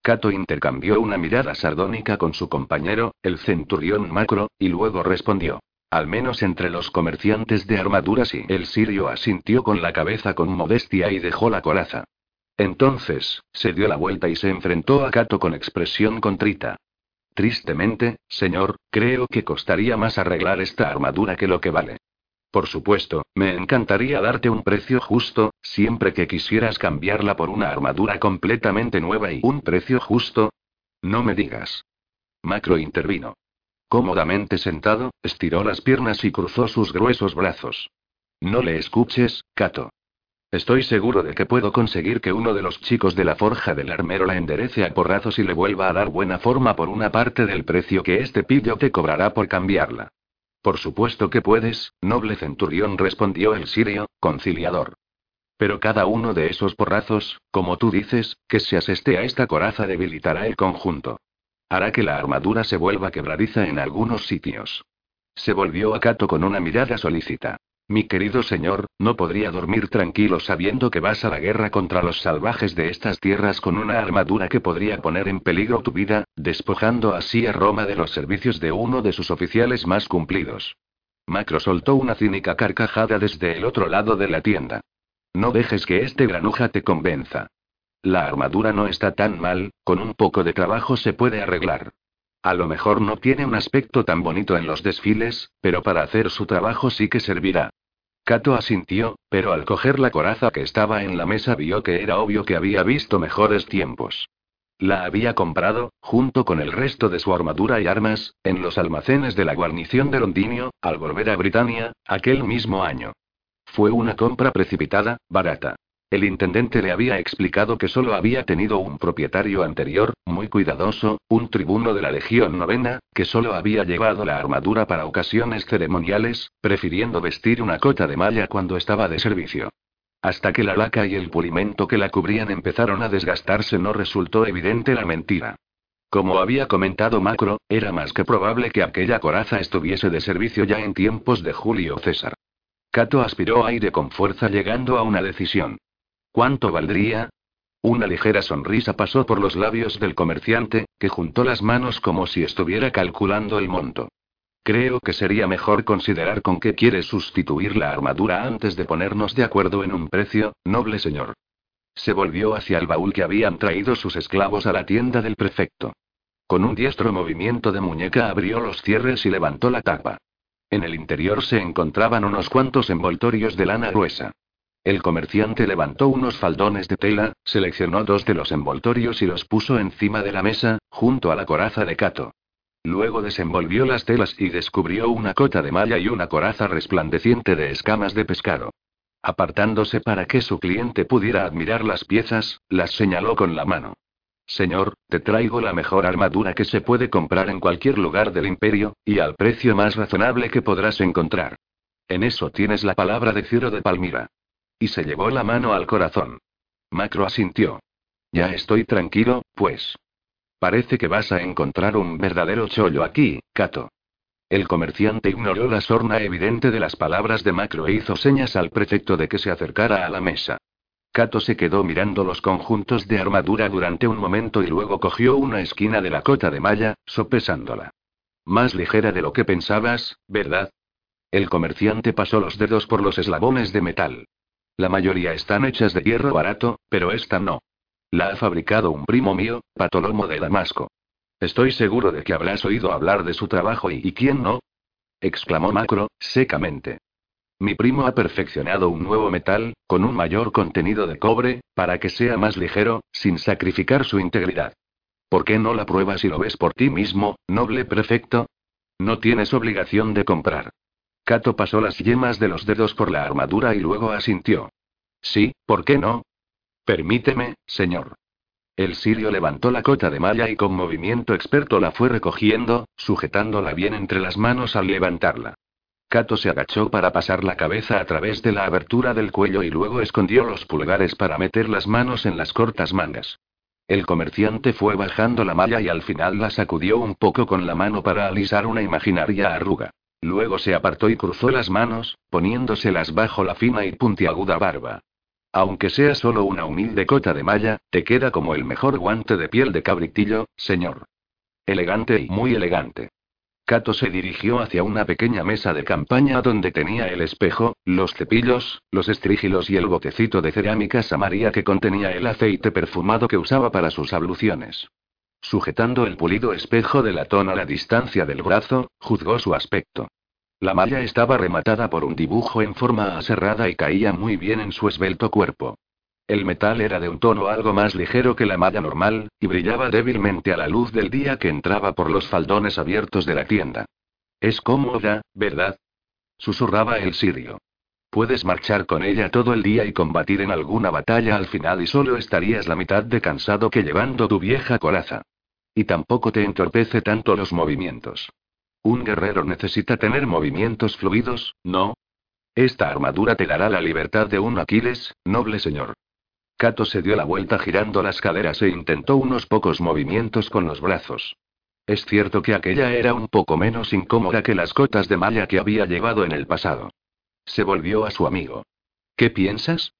Cato intercambió una mirada sardónica con su compañero, el centurión Macro, y luego respondió. Al menos entre los comerciantes de armaduras y el sirio asintió con la cabeza con modestia y dejó la coraza. Entonces, se dio la vuelta y se enfrentó a Cato con expresión contrita. Tristemente, señor, creo que costaría más arreglar esta armadura que lo que vale. Por supuesto, me encantaría darte un precio justo, siempre que quisieras cambiarla por una armadura completamente nueva y un precio justo. No me digas. Macro intervino. Cómodamente sentado, estiró las piernas y cruzó sus gruesos brazos. No le escuches, Cato. Estoy seguro de que puedo conseguir que uno de los chicos de la forja del armero la enderece a porrazos y le vuelva a dar buena forma por una parte del precio que este pillo te cobrará por cambiarla. Por supuesto que puedes, noble centurión, respondió el sirio, conciliador. Pero cada uno de esos porrazos, como tú dices, que se aseste a esta coraza debilitará el conjunto. Hará que la armadura se vuelva quebradiza en algunos sitios. Se volvió a Cato con una mirada solícita. Mi querido señor, no podría dormir tranquilo sabiendo que vas a la guerra contra los salvajes de estas tierras con una armadura que podría poner en peligro tu vida, despojando así a Roma de los servicios de uno de sus oficiales más cumplidos. Macro soltó una cínica carcajada desde el otro lado de la tienda. No dejes que este granuja te convenza. La armadura no está tan mal, con un poco de trabajo se puede arreglar. A lo mejor no tiene un aspecto tan bonito en los desfiles, pero para hacer su trabajo sí que servirá. Kato asintió, pero al coger la coraza que estaba en la mesa vio que era obvio que había visto mejores tiempos. La había comprado, junto con el resto de su armadura y armas, en los almacenes de la guarnición de Londinio, al volver a Britania, aquel mismo año. Fue una compra precipitada, barata. El intendente le había explicado que solo había tenido un propietario anterior, muy cuidadoso, un tribuno de la Legión Novena, que solo había llevado la armadura para ocasiones ceremoniales, prefiriendo vestir una cota de malla cuando estaba de servicio. Hasta que la laca y el pulimento que la cubrían empezaron a desgastarse no resultó evidente la mentira. Como había comentado Macro, era más que probable que aquella coraza estuviese de servicio ya en tiempos de Julio César. Cato aspiró aire con fuerza llegando a una decisión. ¿Cuánto valdría? Una ligera sonrisa pasó por los labios del comerciante, que juntó las manos como si estuviera calculando el monto. Creo que sería mejor considerar con qué quiere sustituir la armadura antes de ponernos de acuerdo en un precio, noble señor. Se volvió hacia el baúl que habían traído sus esclavos a la tienda del prefecto. Con un diestro movimiento de muñeca abrió los cierres y levantó la tapa. En el interior se encontraban unos cuantos envoltorios de lana gruesa. El comerciante levantó unos faldones de tela, seleccionó dos de los envoltorios y los puso encima de la mesa, junto a la coraza de Cato. Luego desenvolvió las telas y descubrió una cota de malla y una coraza resplandeciente de escamas de pescado. Apartándose para que su cliente pudiera admirar las piezas, las señaló con la mano. Señor, te traigo la mejor armadura que se puede comprar en cualquier lugar del imperio, y al precio más razonable que podrás encontrar. En eso tienes la palabra de Ciro de Palmira. Y se llevó la mano al corazón. Macro asintió. Ya estoy tranquilo, pues. Parece que vas a encontrar un verdadero chollo aquí, Cato. El comerciante ignoró la sorna evidente de las palabras de Macro e hizo señas al prefecto de que se acercara a la mesa. Cato se quedó mirando los conjuntos de armadura durante un momento y luego cogió una esquina de la cota de malla, sopesándola. Más ligera de lo que pensabas, ¿verdad? El comerciante pasó los dedos por los eslabones de metal. La mayoría están hechas de hierro barato, pero esta no. La ha fabricado un primo mío, Patolomo de Damasco. Estoy seguro de que habrás oído hablar de su trabajo y, ¿y quién no? exclamó Macro, secamente. Mi primo ha perfeccionado un nuevo metal, con un mayor contenido de cobre, para que sea más ligero, sin sacrificar su integridad. ¿Por qué no la pruebas y lo ves por ti mismo, noble prefecto? No tienes obligación de comprar. Cato pasó las yemas de los dedos por la armadura y luego asintió. Sí, ¿por qué no? Permíteme, señor. El sirio levantó la cota de malla y con movimiento experto la fue recogiendo, sujetándola bien entre las manos al levantarla. Cato se agachó para pasar la cabeza a través de la abertura del cuello y luego escondió los pulgares para meter las manos en las cortas mangas. El comerciante fue bajando la malla y al final la sacudió un poco con la mano para alisar una imaginaria arruga. Luego se apartó y cruzó las manos, poniéndoselas bajo la fina y puntiaguda barba. Aunque sea solo una humilde cota de malla, te queda como el mejor guante de piel de cabritillo, señor. Elegante y muy elegante. Cato se dirigió hacia una pequeña mesa de campaña donde tenía el espejo, los cepillos, los estrígilos y el botecito de cerámica samaria que contenía el aceite perfumado que usaba para sus abluciones. Sujetando el pulido espejo de latón a la distancia del brazo, juzgó su aspecto. La malla estaba rematada por un dibujo en forma aserrada y caía muy bien en su esbelto cuerpo. El metal era de un tono algo más ligero que la malla normal, y brillaba débilmente a la luz del día que entraba por los faldones abiertos de la tienda. Es cómoda, ¿verdad? susurraba el sirio. Puedes marchar con ella todo el día y combatir en alguna batalla al final y solo estarías la mitad de cansado que llevando tu vieja coraza. Y tampoco te entorpece tanto los movimientos. Un guerrero necesita tener movimientos fluidos, ¿no? Esta armadura te dará la libertad de un Aquiles, noble señor. Cato se dio la vuelta girando las caderas e intentó unos pocos movimientos con los brazos. Es cierto que aquella era un poco menos incómoda que las cotas de malla que había llevado en el pasado. Se volvió a su amigo. ¿Qué piensas?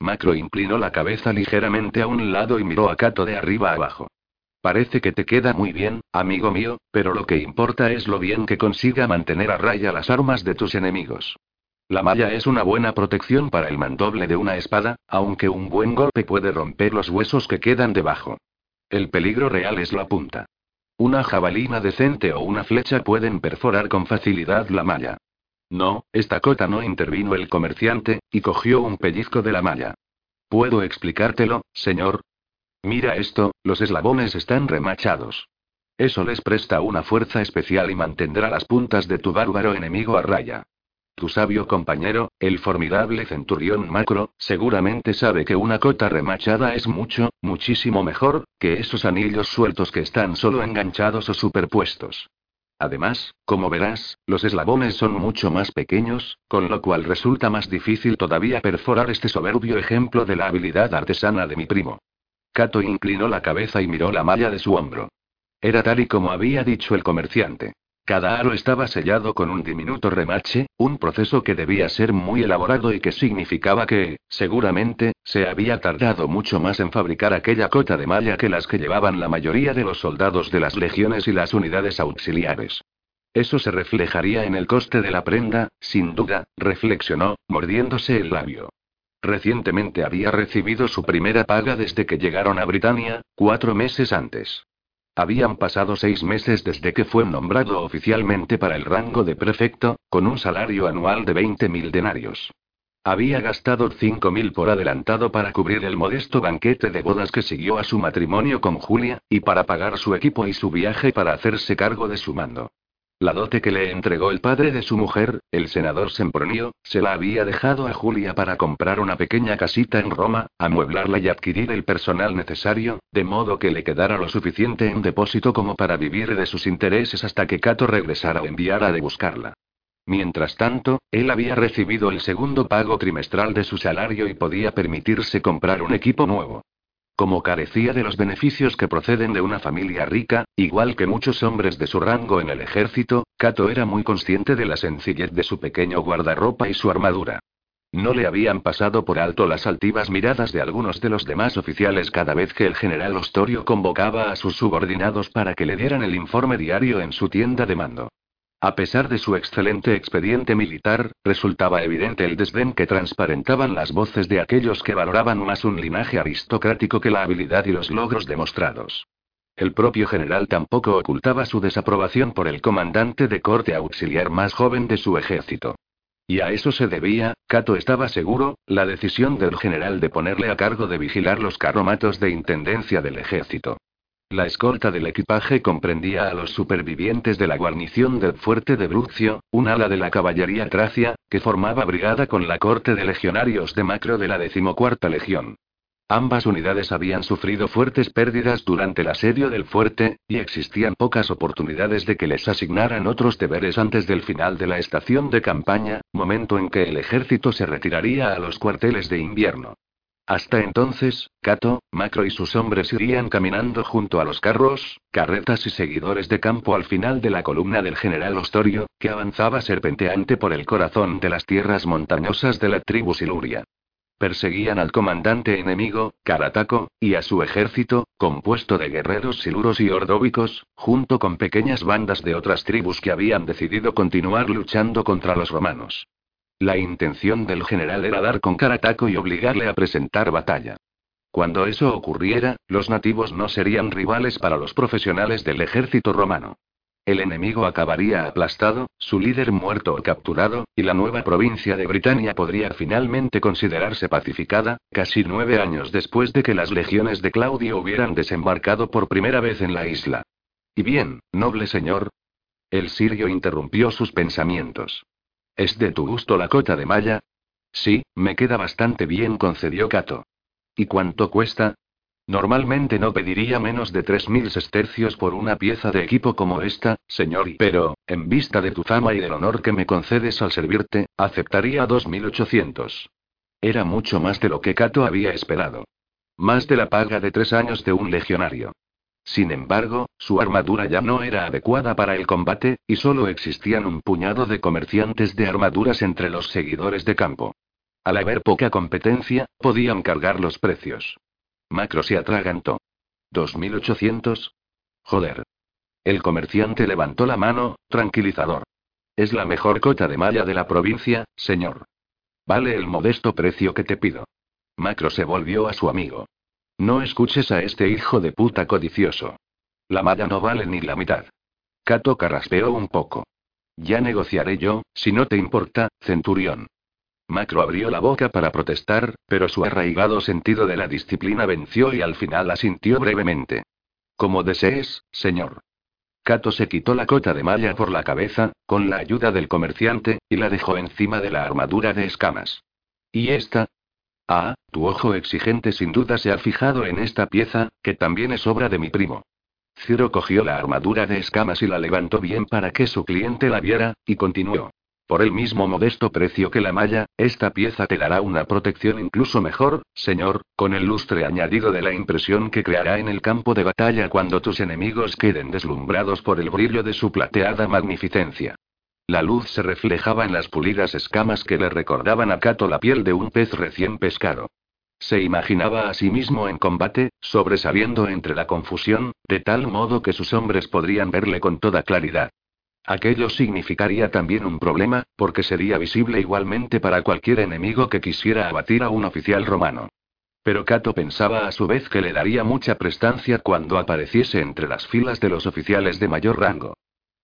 Macro inclinó la cabeza ligeramente a un lado y miró a Cato de arriba abajo. Parece que te queda muy bien, amigo mío, pero lo que importa es lo bien que consiga mantener a raya las armas de tus enemigos. La malla es una buena protección para el mandoble de una espada, aunque un buen golpe puede romper los huesos que quedan debajo. El peligro real es la punta. Una jabalina decente o una flecha pueden perforar con facilidad la malla. No, esta cota no intervino el comerciante, y cogió un pellizco de la malla. ¿Puedo explicártelo, señor? Mira esto, los eslabones están remachados. Eso les presta una fuerza especial y mantendrá las puntas de tu bárbaro enemigo a raya. Tu sabio compañero, el formidable centurión Macro, seguramente sabe que una cota remachada es mucho, muchísimo mejor, que esos anillos sueltos que están solo enganchados o superpuestos. Además, como verás, los eslabones son mucho más pequeños, con lo cual resulta más difícil todavía perforar este soberbio ejemplo de la habilidad artesana de mi primo. Kato inclinó la cabeza y miró la malla de su hombro. Era tal y como había dicho el comerciante. Cada aro estaba sellado con un diminuto remache, un proceso que debía ser muy elaborado y que significaba que, seguramente, se había tardado mucho más en fabricar aquella cota de malla que las que llevaban la mayoría de los soldados de las legiones y las unidades auxiliares. Eso se reflejaría en el coste de la prenda, sin duda, reflexionó, mordiéndose el labio. Recientemente había recibido su primera paga desde que llegaron a Britania, cuatro meses antes. Habían pasado seis meses desde que fue nombrado oficialmente para el rango de prefecto, con un salario anual de 20.000 denarios. Había gastado 5.000 por adelantado para cubrir el modesto banquete de bodas que siguió a su matrimonio con Julia, y para pagar su equipo y su viaje para hacerse cargo de su mando. La dote que le entregó el padre de su mujer, el senador Sempronio, se la había dejado a Julia para comprar una pequeña casita en Roma, amueblarla y adquirir el personal necesario, de modo que le quedara lo suficiente en depósito como para vivir de sus intereses hasta que Cato regresara o enviara de buscarla. Mientras tanto, él había recibido el segundo pago trimestral de su salario y podía permitirse comprar un equipo nuevo. Como carecía de los beneficios que proceden de una familia rica, igual que muchos hombres de su rango en el ejército, Cato era muy consciente de la sencillez de su pequeño guardarropa y su armadura. No le habían pasado por alto las altivas miradas de algunos de los demás oficiales cada vez que el general Ostorio convocaba a sus subordinados para que le dieran el informe diario en su tienda de mando. A pesar de su excelente expediente militar, resultaba evidente el desdén que transparentaban las voces de aquellos que valoraban más un linaje aristocrático que la habilidad y los logros demostrados. El propio general tampoco ocultaba su desaprobación por el comandante de corte auxiliar más joven de su ejército. Y a eso se debía, Cato estaba seguro, la decisión del general de ponerle a cargo de vigilar los carromatos de intendencia del ejército. La escolta del equipaje comprendía a los supervivientes de la guarnición del fuerte de Brucio, un ala de la caballería tracia, que formaba brigada con la corte de legionarios de Macro de la decimocuarta legión. Ambas unidades habían sufrido fuertes pérdidas durante el asedio del fuerte, y existían pocas oportunidades de que les asignaran otros deberes antes del final de la estación de campaña, momento en que el ejército se retiraría a los cuarteles de invierno. Hasta entonces, Cato, Macro y sus hombres irían caminando junto a los carros, carretas y seguidores de campo al final de la columna del general Ostorio, que avanzaba serpenteante por el corazón de las tierras montañosas de la tribu Siluria. Perseguían al comandante enemigo, Carataco, y a su ejército, compuesto de guerreros siluros y ordóbicos, junto con pequeñas bandas de otras tribus que habían decidido continuar luchando contra los romanos. La intención del general era dar con Carataco y obligarle a presentar batalla. Cuando eso ocurriera, los nativos no serían rivales para los profesionales del ejército romano. El enemigo acabaría aplastado, su líder muerto o capturado, y la nueva provincia de Britania podría finalmente considerarse pacificada, casi nueve años después de que las legiones de Claudio hubieran desembarcado por primera vez en la isla. Y bien, noble señor. El sirio interrumpió sus pensamientos. ¿Es de tu gusto la cota de malla? Sí, me queda bastante bien, concedió Cato. ¿Y cuánto cuesta? Normalmente no pediría menos de 3.000 sestercios por una pieza de equipo como esta, señor, pero, en vista de tu fama y del honor que me concedes al servirte, aceptaría 2.800. Era mucho más de lo que Cato había esperado. Más de la paga de tres años de un legionario. Sin embargo, su armadura ya no era adecuada para el combate, y solo existían un puñado de comerciantes de armaduras entre los seguidores de campo. Al haber poca competencia, podían cargar los precios. Macro se atragantó. ¿2800? Joder. El comerciante levantó la mano, tranquilizador. Es la mejor cota de malla de la provincia, señor. Vale el modesto precio que te pido. Macro se volvió a su amigo. No escuches a este hijo de puta codicioso. La malla no vale ni la mitad. Kato carraspeó un poco. Ya negociaré yo, si no te importa, centurión. Macro abrió la boca para protestar, pero su arraigado sentido de la disciplina venció y al final asintió brevemente. Como desees, señor. Kato se quitó la cota de malla por la cabeza, con la ayuda del comerciante, y la dejó encima de la armadura de escamas. ¿Y esta? Ah, tu ojo exigente sin duda se ha fijado en esta pieza, que también es obra de mi primo. Ciro cogió la armadura de escamas y la levantó bien para que su cliente la viera, y continuó. Por el mismo modesto precio que la malla, esta pieza te dará una protección incluso mejor, señor, con el lustre añadido de la impresión que creará en el campo de batalla cuando tus enemigos queden deslumbrados por el brillo de su plateada magnificencia. La luz se reflejaba en las pulidas escamas que le recordaban a Cato la piel de un pez recién pescado. Se imaginaba a sí mismo en combate, sobresaliendo entre la confusión, de tal modo que sus hombres podrían verle con toda claridad. Aquello significaría también un problema, porque sería visible igualmente para cualquier enemigo que quisiera abatir a un oficial romano. Pero Cato pensaba a su vez que le daría mucha prestancia cuando apareciese entre las filas de los oficiales de mayor rango.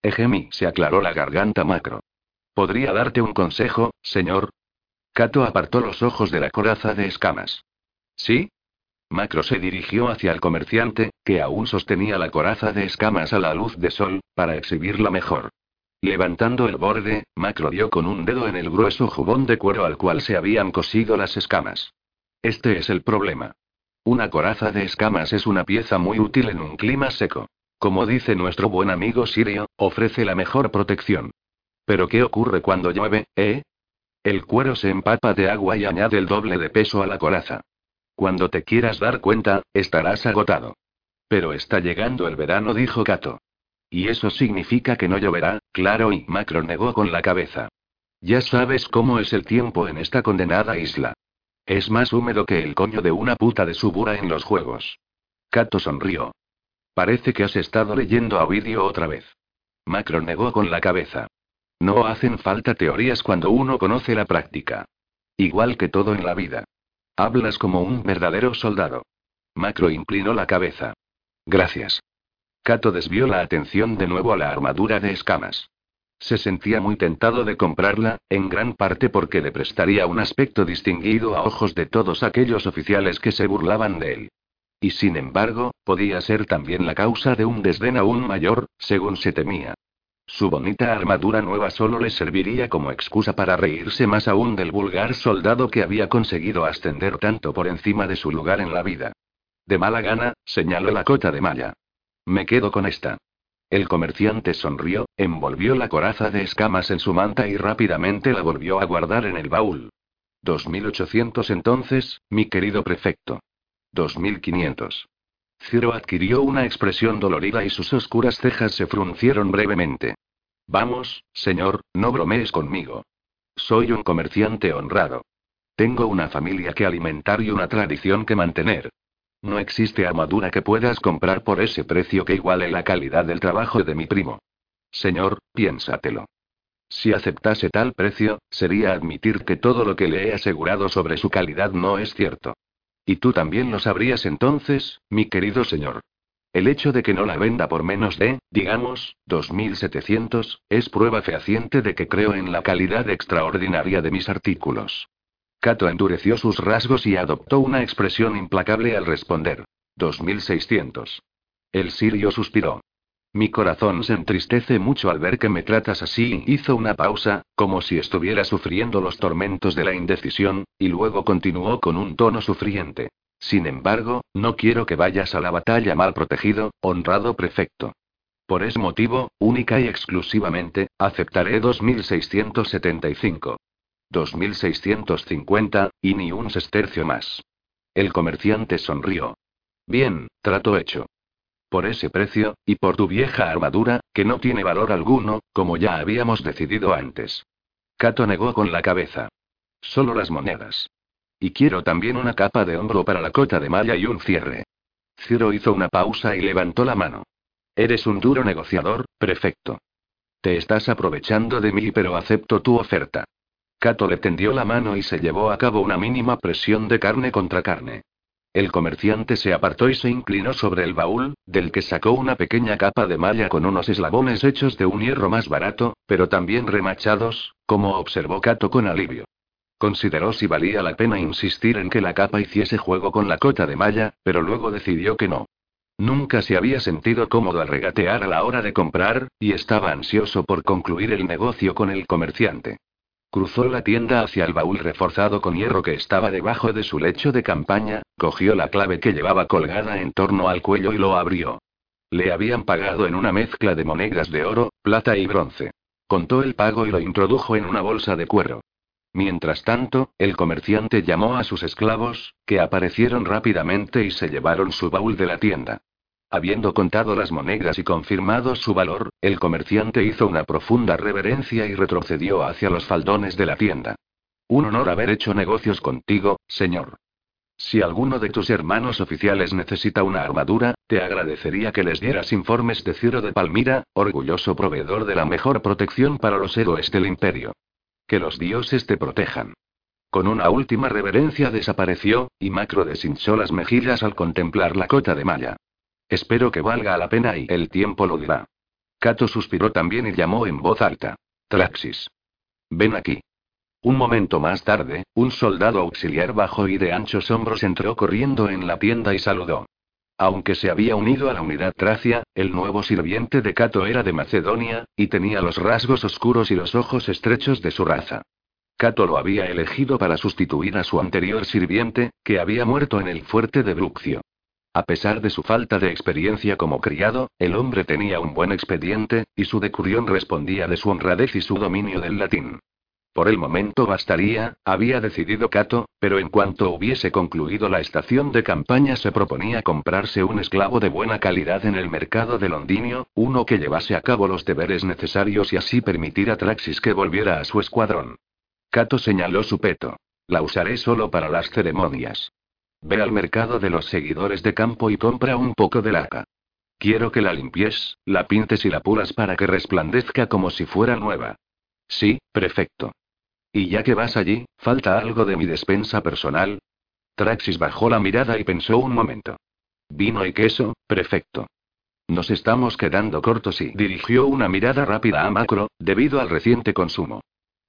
Egemi se aclaró la garganta macro. ¿Podría darte un consejo, señor? Cato apartó los ojos de la coraza de escamas. ¿Sí? Macro se dirigió hacia el comerciante, que aún sostenía la coraza de escamas a la luz de sol, para exhibirla mejor. Levantando el borde, Macro dio con un dedo en el grueso jubón de cuero al cual se habían cosido las escamas. Este es el problema. Una coraza de escamas es una pieza muy útil en un clima seco. Como dice nuestro buen amigo Sirio, ofrece la mejor protección. Pero ¿qué ocurre cuando llueve, eh? El cuero se empapa de agua y añade el doble de peso a la coraza. Cuando te quieras dar cuenta, estarás agotado. Pero está llegando el verano, dijo Kato. Y eso significa que no lloverá, claro, y Macro negó con la cabeza. Ya sabes cómo es el tiempo en esta condenada isla. Es más húmedo que el coño de una puta de subura en los juegos. Kato sonrió. Parece que has estado leyendo a Ovidio otra vez. Macro negó con la cabeza. No hacen falta teorías cuando uno conoce la práctica. Igual que todo en la vida. Hablas como un verdadero soldado. Macro inclinó la cabeza. Gracias. Kato desvió la atención de nuevo a la armadura de escamas. Se sentía muy tentado de comprarla, en gran parte porque le prestaría un aspecto distinguido a ojos de todos aquellos oficiales que se burlaban de él. Y sin embargo, podía ser también la causa de un desdén aún mayor, según se temía. Su bonita armadura nueva solo le serviría como excusa para reírse más aún del vulgar soldado que había conseguido ascender tanto por encima de su lugar en la vida. De mala gana, señaló la cota de malla. Me quedo con esta. El comerciante sonrió, envolvió la coraza de escamas en su manta y rápidamente la volvió a guardar en el baúl. 2800 entonces, mi querido prefecto. 2500. Ciro adquirió una expresión dolorida y sus oscuras cejas se fruncieron brevemente. Vamos, señor, no bromees conmigo. Soy un comerciante honrado. Tengo una familia que alimentar y una tradición que mantener. No existe armadura que puedas comprar por ese precio que iguale la calidad del trabajo de mi primo. Señor, piénsatelo. Si aceptase tal precio, sería admitir que todo lo que le he asegurado sobre su calidad no es cierto. Y tú también lo sabrías entonces, mi querido señor. El hecho de que no la venda por menos de, digamos, 2.700, es prueba fehaciente de que creo en la calidad extraordinaria de mis artículos. Cato endureció sus rasgos y adoptó una expresión implacable al responder. 2.600. El sirio suspiró. Mi corazón se entristece mucho al ver que me tratas así. Hizo una pausa, como si estuviera sufriendo los tormentos de la indecisión, y luego continuó con un tono sufriente. Sin embargo, no quiero que vayas a la batalla mal protegido, honrado prefecto. Por ese motivo, única y exclusivamente, aceptaré 2675. 2650, y ni un sestercio más. El comerciante sonrió. Bien, trato hecho. Por ese precio, y por tu vieja armadura, que no tiene valor alguno, como ya habíamos decidido antes. Cato negó con la cabeza. Solo las monedas. Y quiero también una capa de hombro para la cota de malla y un cierre. Ciro hizo una pausa y levantó la mano. Eres un duro negociador, prefecto. Te estás aprovechando de mí, pero acepto tu oferta. Cato le tendió la mano y se llevó a cabo una mínima presión de carne contra carne. El comerciante se apartó y se inclinó sobre el baúl, del que sacó una pequeña capa de malla con unos eslabones hechos de un hierro más barato, pero también remachados, como observó Cato con alivio. Consideró si valía la pena insistir en que la capa hiciese juego con la cota de malla, pero luego decidió que no. Nunca se había sentido cómodo al regatear a la hora de comprar, y estaba ansioso por concluir el negocio con el comerciante. Cruzó la tienda hacia el baúl reforzado con hierro que estaba debajo de su lecho de campaña, cogió la clave que llevaba colgada en torno al cuello y lo abrió. Le habían pagado en una mezcla de monedas de oro, plata y bronce. Contó el pago y lo introdujo en una bolsa de cuero. Mientras tanto, el comerciante llamó a sus esclavos, que aparecieron rápidamente y se llevaron su baúl de la tienda. Habiendo contado las monedas y confirmado su valor, el comerciante hizo una profunda reverencia y retrocedió hacia los faldones de la tienda. Un honor haber hecho negocios contigo, señor. Si alguno de tus hermanos oficiales necesita una armadura, te agradecería que les dieras informes de Ciro de Palmira, orgulloso proveedor de la mejor protección para los héroes del imperio. Que los dioses te protejan. Con una última reverencia desapareció, y Macro deshinchó las mejillas al contemplar la cota de malla. Espero que valga la pena y el tiempo lo dirá. Cato suspiró también y llamó en voz alta. Traxis. Ven aquí. Un momento más tarde, un soldado auxiliar bajo y de anchos hombros entró corriendo en la tienda y saludó. Aunque se había unido a la unidad tracia, el nuevo sirviente de Cato era de Macedonia, y tenía los rasgos oscuros y los ojos estrechos de su raza. Cato lo había elegido para sustituir a su anterior sirviente, que había muerto en el fuerte de Bruxio. A pesar de su falta de experiencia como criado, el hombre tenía un buen expediente, y su decurión respondía de su honradez y su dominio del latín. Por el momento bastaría, había decidido Cato, pero en cuanto hubiese concluido la estación de campaña se proponía comprarse un esclavo de buena calidad en el mercado de Londinio, uno que llevase a cabo los deberes necesarios y así permitir a Traxis que volviera a su escuadrón. Cato señaló su peto. La usaré solo para las ceremonias. Ve al mercado de los seguidores de campo y compra un poco de laca. Quiero que la limpies, la pintes y la pulas para que resplandezca como si fuera nueva. Sí, perfecto. Y ya que vas allí, ¿falta algo de mi despensa personal? Traxis bajó la mirada y pensó un momento. Vino y queso, perfecto. Nos estamos quedando cortos y dirigió una mirada rápida a Macro, debido al reciente consumo.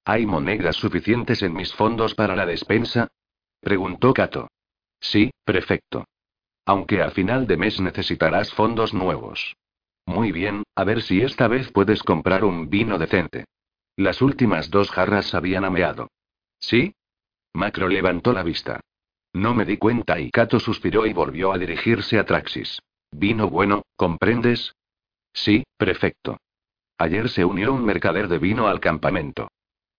¿Hay monedas suficientes en mis fondos para la despensa? Preguntó Cato. Sí, perfecto. Aunque a final de mes necesitarás fondos nuevos. Muy bien, a ver si esta vez puedes comprar un vino decente. Las últimas dos jarras habían ameado. ¿Sí? Macro levantó la vista. No me di cuenta y Cato suspiró y volvió a dirigirse a Traxis. Vino bueno, ¿comprendes? Sí, perfecto. Ayer se unió un mercader de vino al campamento.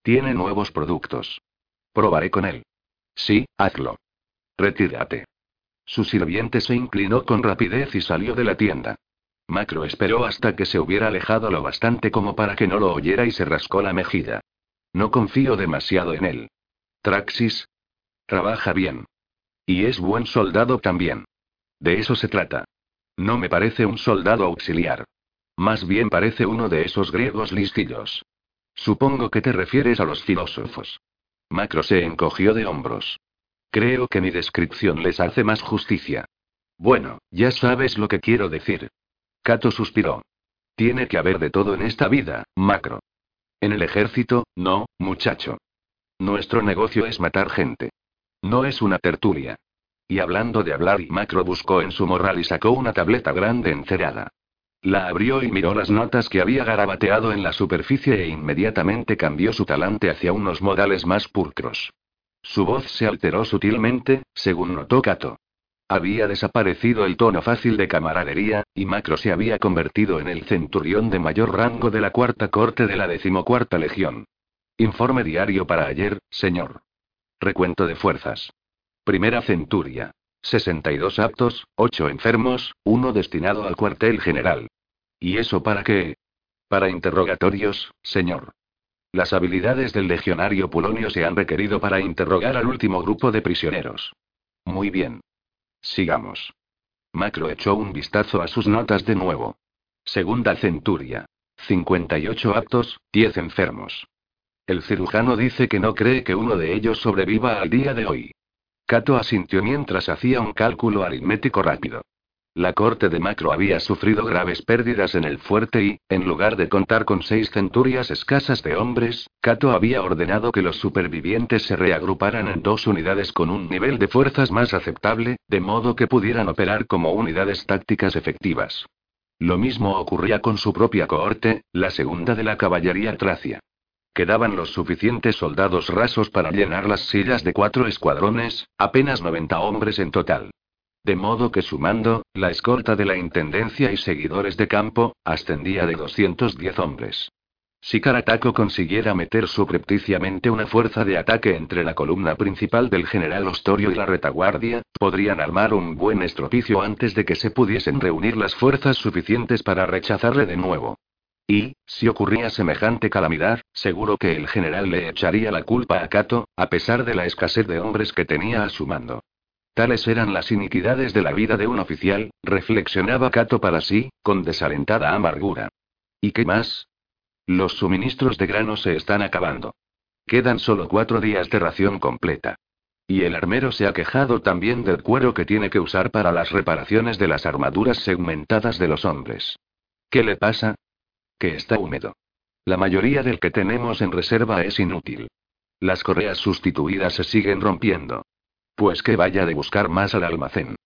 Tiene nuevos productos. Probaré con él. Sí, hazlo. Retírate. Su sirviente se inclinó con rapidez y salió de la tienda. Macro esperó hasta que se hubiera alejado lo bastante como para que no lo oyera y se rascó la mejilla. No confío demasiado en él. Traxis. Trabaja bien. Y es buen soldado también. De eso se trata. No me parece un soldado auxiliar. Más bien parece uno de esos griegos listillos. Supongo que te refieres a los filósofos. Macro se encogió de hombros. Creo que mi descripción les hace más justicia. Bueno, ya sabes lo que quiero decir. Cato suspiró. Tiene que haber de todo en esta vida, macro. En el ejército, no, muchacho. Nuestro negocio es matar gente. No es una tertulia. Y hablando de hablar, y Macro buscó en su morral y sacó una tableta grande encerada. La abrió y miró las notas que había garabateado en la superficie e inmediatamente cambió su talante hacia unos modales más pulcros. Su voz se alteró sutilmente, según notó Cato. Había desaparecido el tono fácil de camaradería, y Macro se había convertido en el centurión de mayor rango de la cuarta corte de la decimocuarta legión. Informe diario para ayer, señor. Recuento de fuerzas. Primera centuria. 62 aptos, 8 enfermos, uno destinado al cuartel general. ¿Y eso para qué? Para interrogatorios, señor. Las habilidades del legionario Pulonio se han requerido para interrogar al último grupo de prisioneros. Muy bien. Sigamos. Macro echó un vistazo a sus notas de nuevo. Segunda centuria. 58 aptos, 10 enfermos. El cirujano dice que no cree que uno de ellos sobreviva al día de hoy. Kato asintió mientras hacía un cálculo aritmético rápido. La corte de Macro había sufrido graves pérdidas en el fuerte y, en lugar de contar con seis centurias escasas de hombres, Kato había ordenado que los supervivientes se reagruparan en dos unidades con un nivel de fuerzas más aceptable, de modo que pudieran operar como unidades tácticas efectivas. Lo mismo ocurría con su propia cohorte, la segunda de la caballería tracia. Quedaban los suficientes soldados rasos para llenar las sillas de cuatro escuadrones, apenas 90 hombres en total. De modo que sumando, la escolta de la Intendencia y seguidores de campo, ascendía de 210 hombres. Si Karataco consiguiera meter subrepticiamente una fuerza de ataque entre la columna principal del general Ostorio y la retaguardia, podrían armar un buen estropicio antes de que se pudiesen reunir las fuerzas suficientes para rechazarle de nuevo. Y, si ocurría semejante calamidad, seguro que el general le echaría la culpa a Cato, a pesar de la escasez de hombres que tenía a su mando. Tales eran las iniquidades de la vida de un oficial, reflexionaba Cato para sí, con desalentada amargura. ¿Y qué más? Los suministros de grano se están acabando. Quedan solo cuatro días de ración completa. Y el armero se ha quejado también del cuero que tiene que usar para las reparaciones de las armaduras segmentadas de los hombres. ¿Qué le pasa? Que está húmedo. La mayoría del que tenemos en reserva es inútil. Las correas sustituidas se siguen rompiendo. Pues que vaya de buscar más al almacén.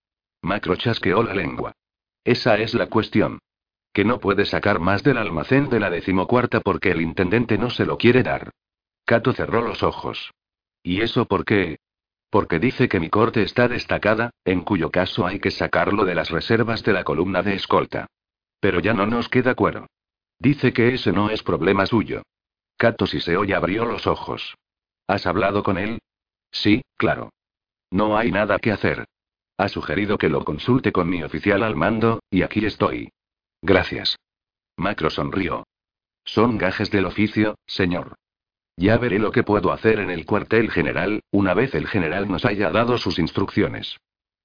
Macro chasqueó la lengua. Esa es la cuestión. Que no puede sacar más del almacén de la decimocuarta porque el intendente no se lo quiere dar. Cato cerró los ojos. ¿Y eso por qué? Porque dice que mi corte está destacada, en cuyo caso hay que sacarlo de las reservas de la columna de escolta. Pero ya no nos queda cuero. Dice que ese no es problema suyo. Cato y abrió los ojos. ¿Has hablado con él? Sí, claro. No hay nada que hacer. Ha sugerido que lo consulte con mi oficial al mando, y aquí estoy. Gracias. Macro sonrió. Son gajes del oficio, señor. Ya veré lo que puedo hacer en el cuartel general, una vez el general nos haya dado sus instrucciones.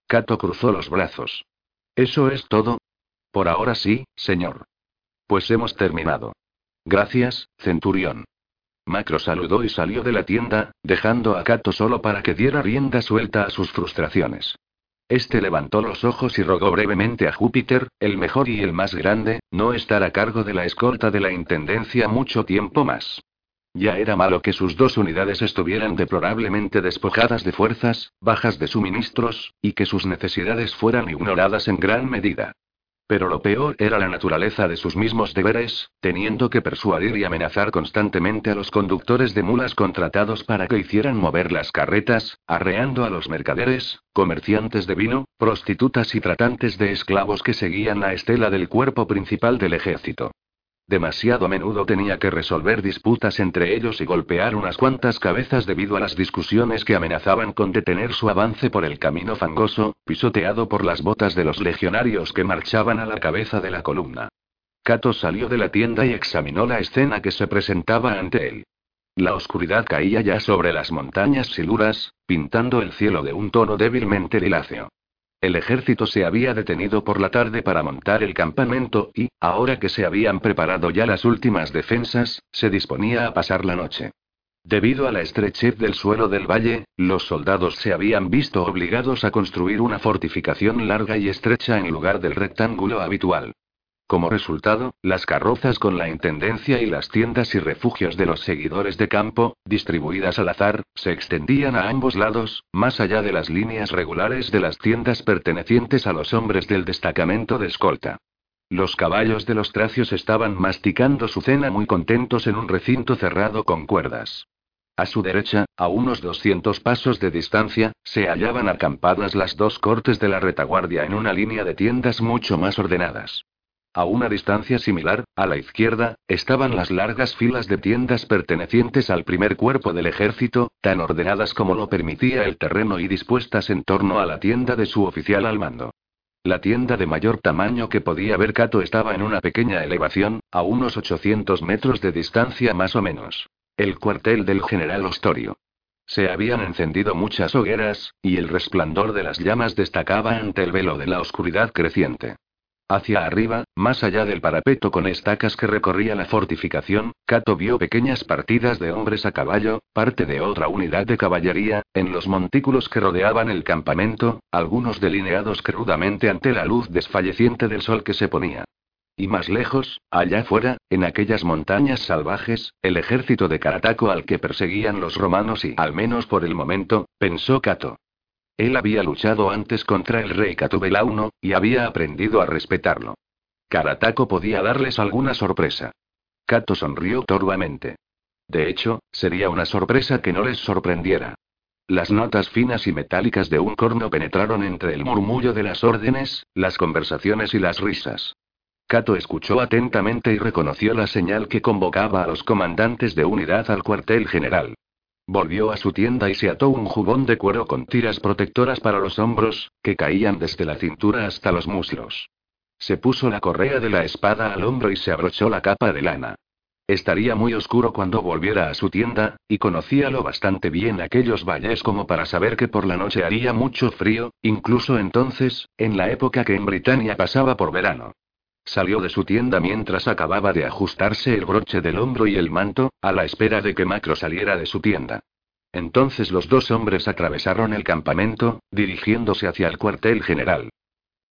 Cato cruzó los brazos. ¿Eso es todo? Por ahora sí, señor. Pues hemos terminado. Gracias, centurión. Macro saludó y salió de la tienda, dejando a Kato solo para que diera rienda suelta a sus frustraciones. Este levantó los ojos y rogó brevemente a Júpiter, el mejor y el más grande, no estar a cargo de la escolta de la Intendencia mucho tiempo más. Ya era malo que sus dos unidades estuvieran deplorablemente despojadas de fuerzas, bajas de suministros, y que sus necesidades fueran ignoradas en gran medida. Pero lo peor era la naturaleza de sus mismos deberes, teniendo que persuadir y amenazar constantemente a los conductores de mulas contratados para que hicieran mover las carretas, arreando a los mercaderes, comerciantes de vino, prostitutas y tratantes de esclavos que seguían la estela del cuerpo principal del ejército. Demasiado a menudo tenía que resolver disputas entre ellos y golpear unas cuantas cabezas debido a las discusiones que amenazaban con detener su avance por el camino fangoso, pisoteado por las botas de los legionarios que marchaban a la cabeza de la columna. Cato salió de la tienda y examinó la escena que se presentaba ante él. La oscuridad caía ya sobre las montañas siluras, pintando el cielo de un tono débilmente liláceo. El ejército se había detenido por la tarde para montar el campamento y, ahora que se habían preparado ya las últimas defensas, se disponía a pasar la noche. Debido a la estrechez del suelo del valle, los soldados se habían visto obligados a construir una fortificación larga y estrecha en lugar del rectángulo habitual. Como resultado, las carrozas con la intendencia y las tiendas y refugios de los seguidores de campo, distribuidas al azar, se extendían a ambos lados, más allá de las líneas regulares de las tiendas pertenecientes a los hombres del destacamento de escolta. Los caballos de los tracios estaban masticando su cena muy contentos en un recinto cerrado con cuerdas. A su derecha, a unos 200 pasos de distancia, se hallaban acampadas las dos cortes de la retaguardia en una línea de tiendas mucho más ordenadas. A una distancia similar, a la izquierda, estaban las largas filas de tiendas pertenecientes al primer cuerpo del ejército, tan ordenadas como lo permitía el terreno y dispuestas en torno a la tienda de su oficial al mando. La tienda de mayor tamaño que podía ver Cato estaba en una pequeña elevación, a unos 800 metros de distancia más o menos. El cuartel del general Ostorio. Se habían encendido muchas hogueras, y el resplandor de las llamas destacaba ante el velo de la oscuridad creciente. Hacia arriba, más allá del parapeto con estacas que recorría la fortificación, Cato vio pequeñas partidas de hombres a caballo, parte de otra unidad de caballería, en los montículos que rodeaban el campamento, algunos delineados crudamente ante la luz desfalleciente del sol que se ponía. Y más lejos, allá afuera, en aquellas montañas salvajes, el ejército de Carataco al que perseguían los romanos y, al menos por el momento, pensó Cato. Él había luchado antes contra el rey Catubelauno, y había aprendido a respetarlo. Carataco podía darles alguna sorpresa. Cato sonrió torvamente. De hecho, sería una sorpresa que no les sorprendiera. Las notas finas y metálicas de un corno penetraron entre el murmullo de las órdenes, las conversaciones y las risas. Cato escuchó atentamente y reconoció la señal que convocaba a los comandantes de unidad al cuartel general. Volvió a su tienda y se ató un jubón de cuero con tiras protectoras para los hombros, que caían desde la cintura hasta los muslos. Se puso la correa de la espada al hombro y se abrochó la capa de lana. Estaría muy oscuro cuando volviera a su tienda, y conocía lo bastante bien aquellos valles como para saber que por la noche haría mucho frío, incluso entonces, en la época que en Britania pasaba por verano. Salió de su tienda mientras acababa de ajustarse el broche del hombro y el manto, a la espera de que Macro saliera de su tienda. Entonces los dos hombres atravesaron el campamento, dirigiéndose hacia el cuartel general.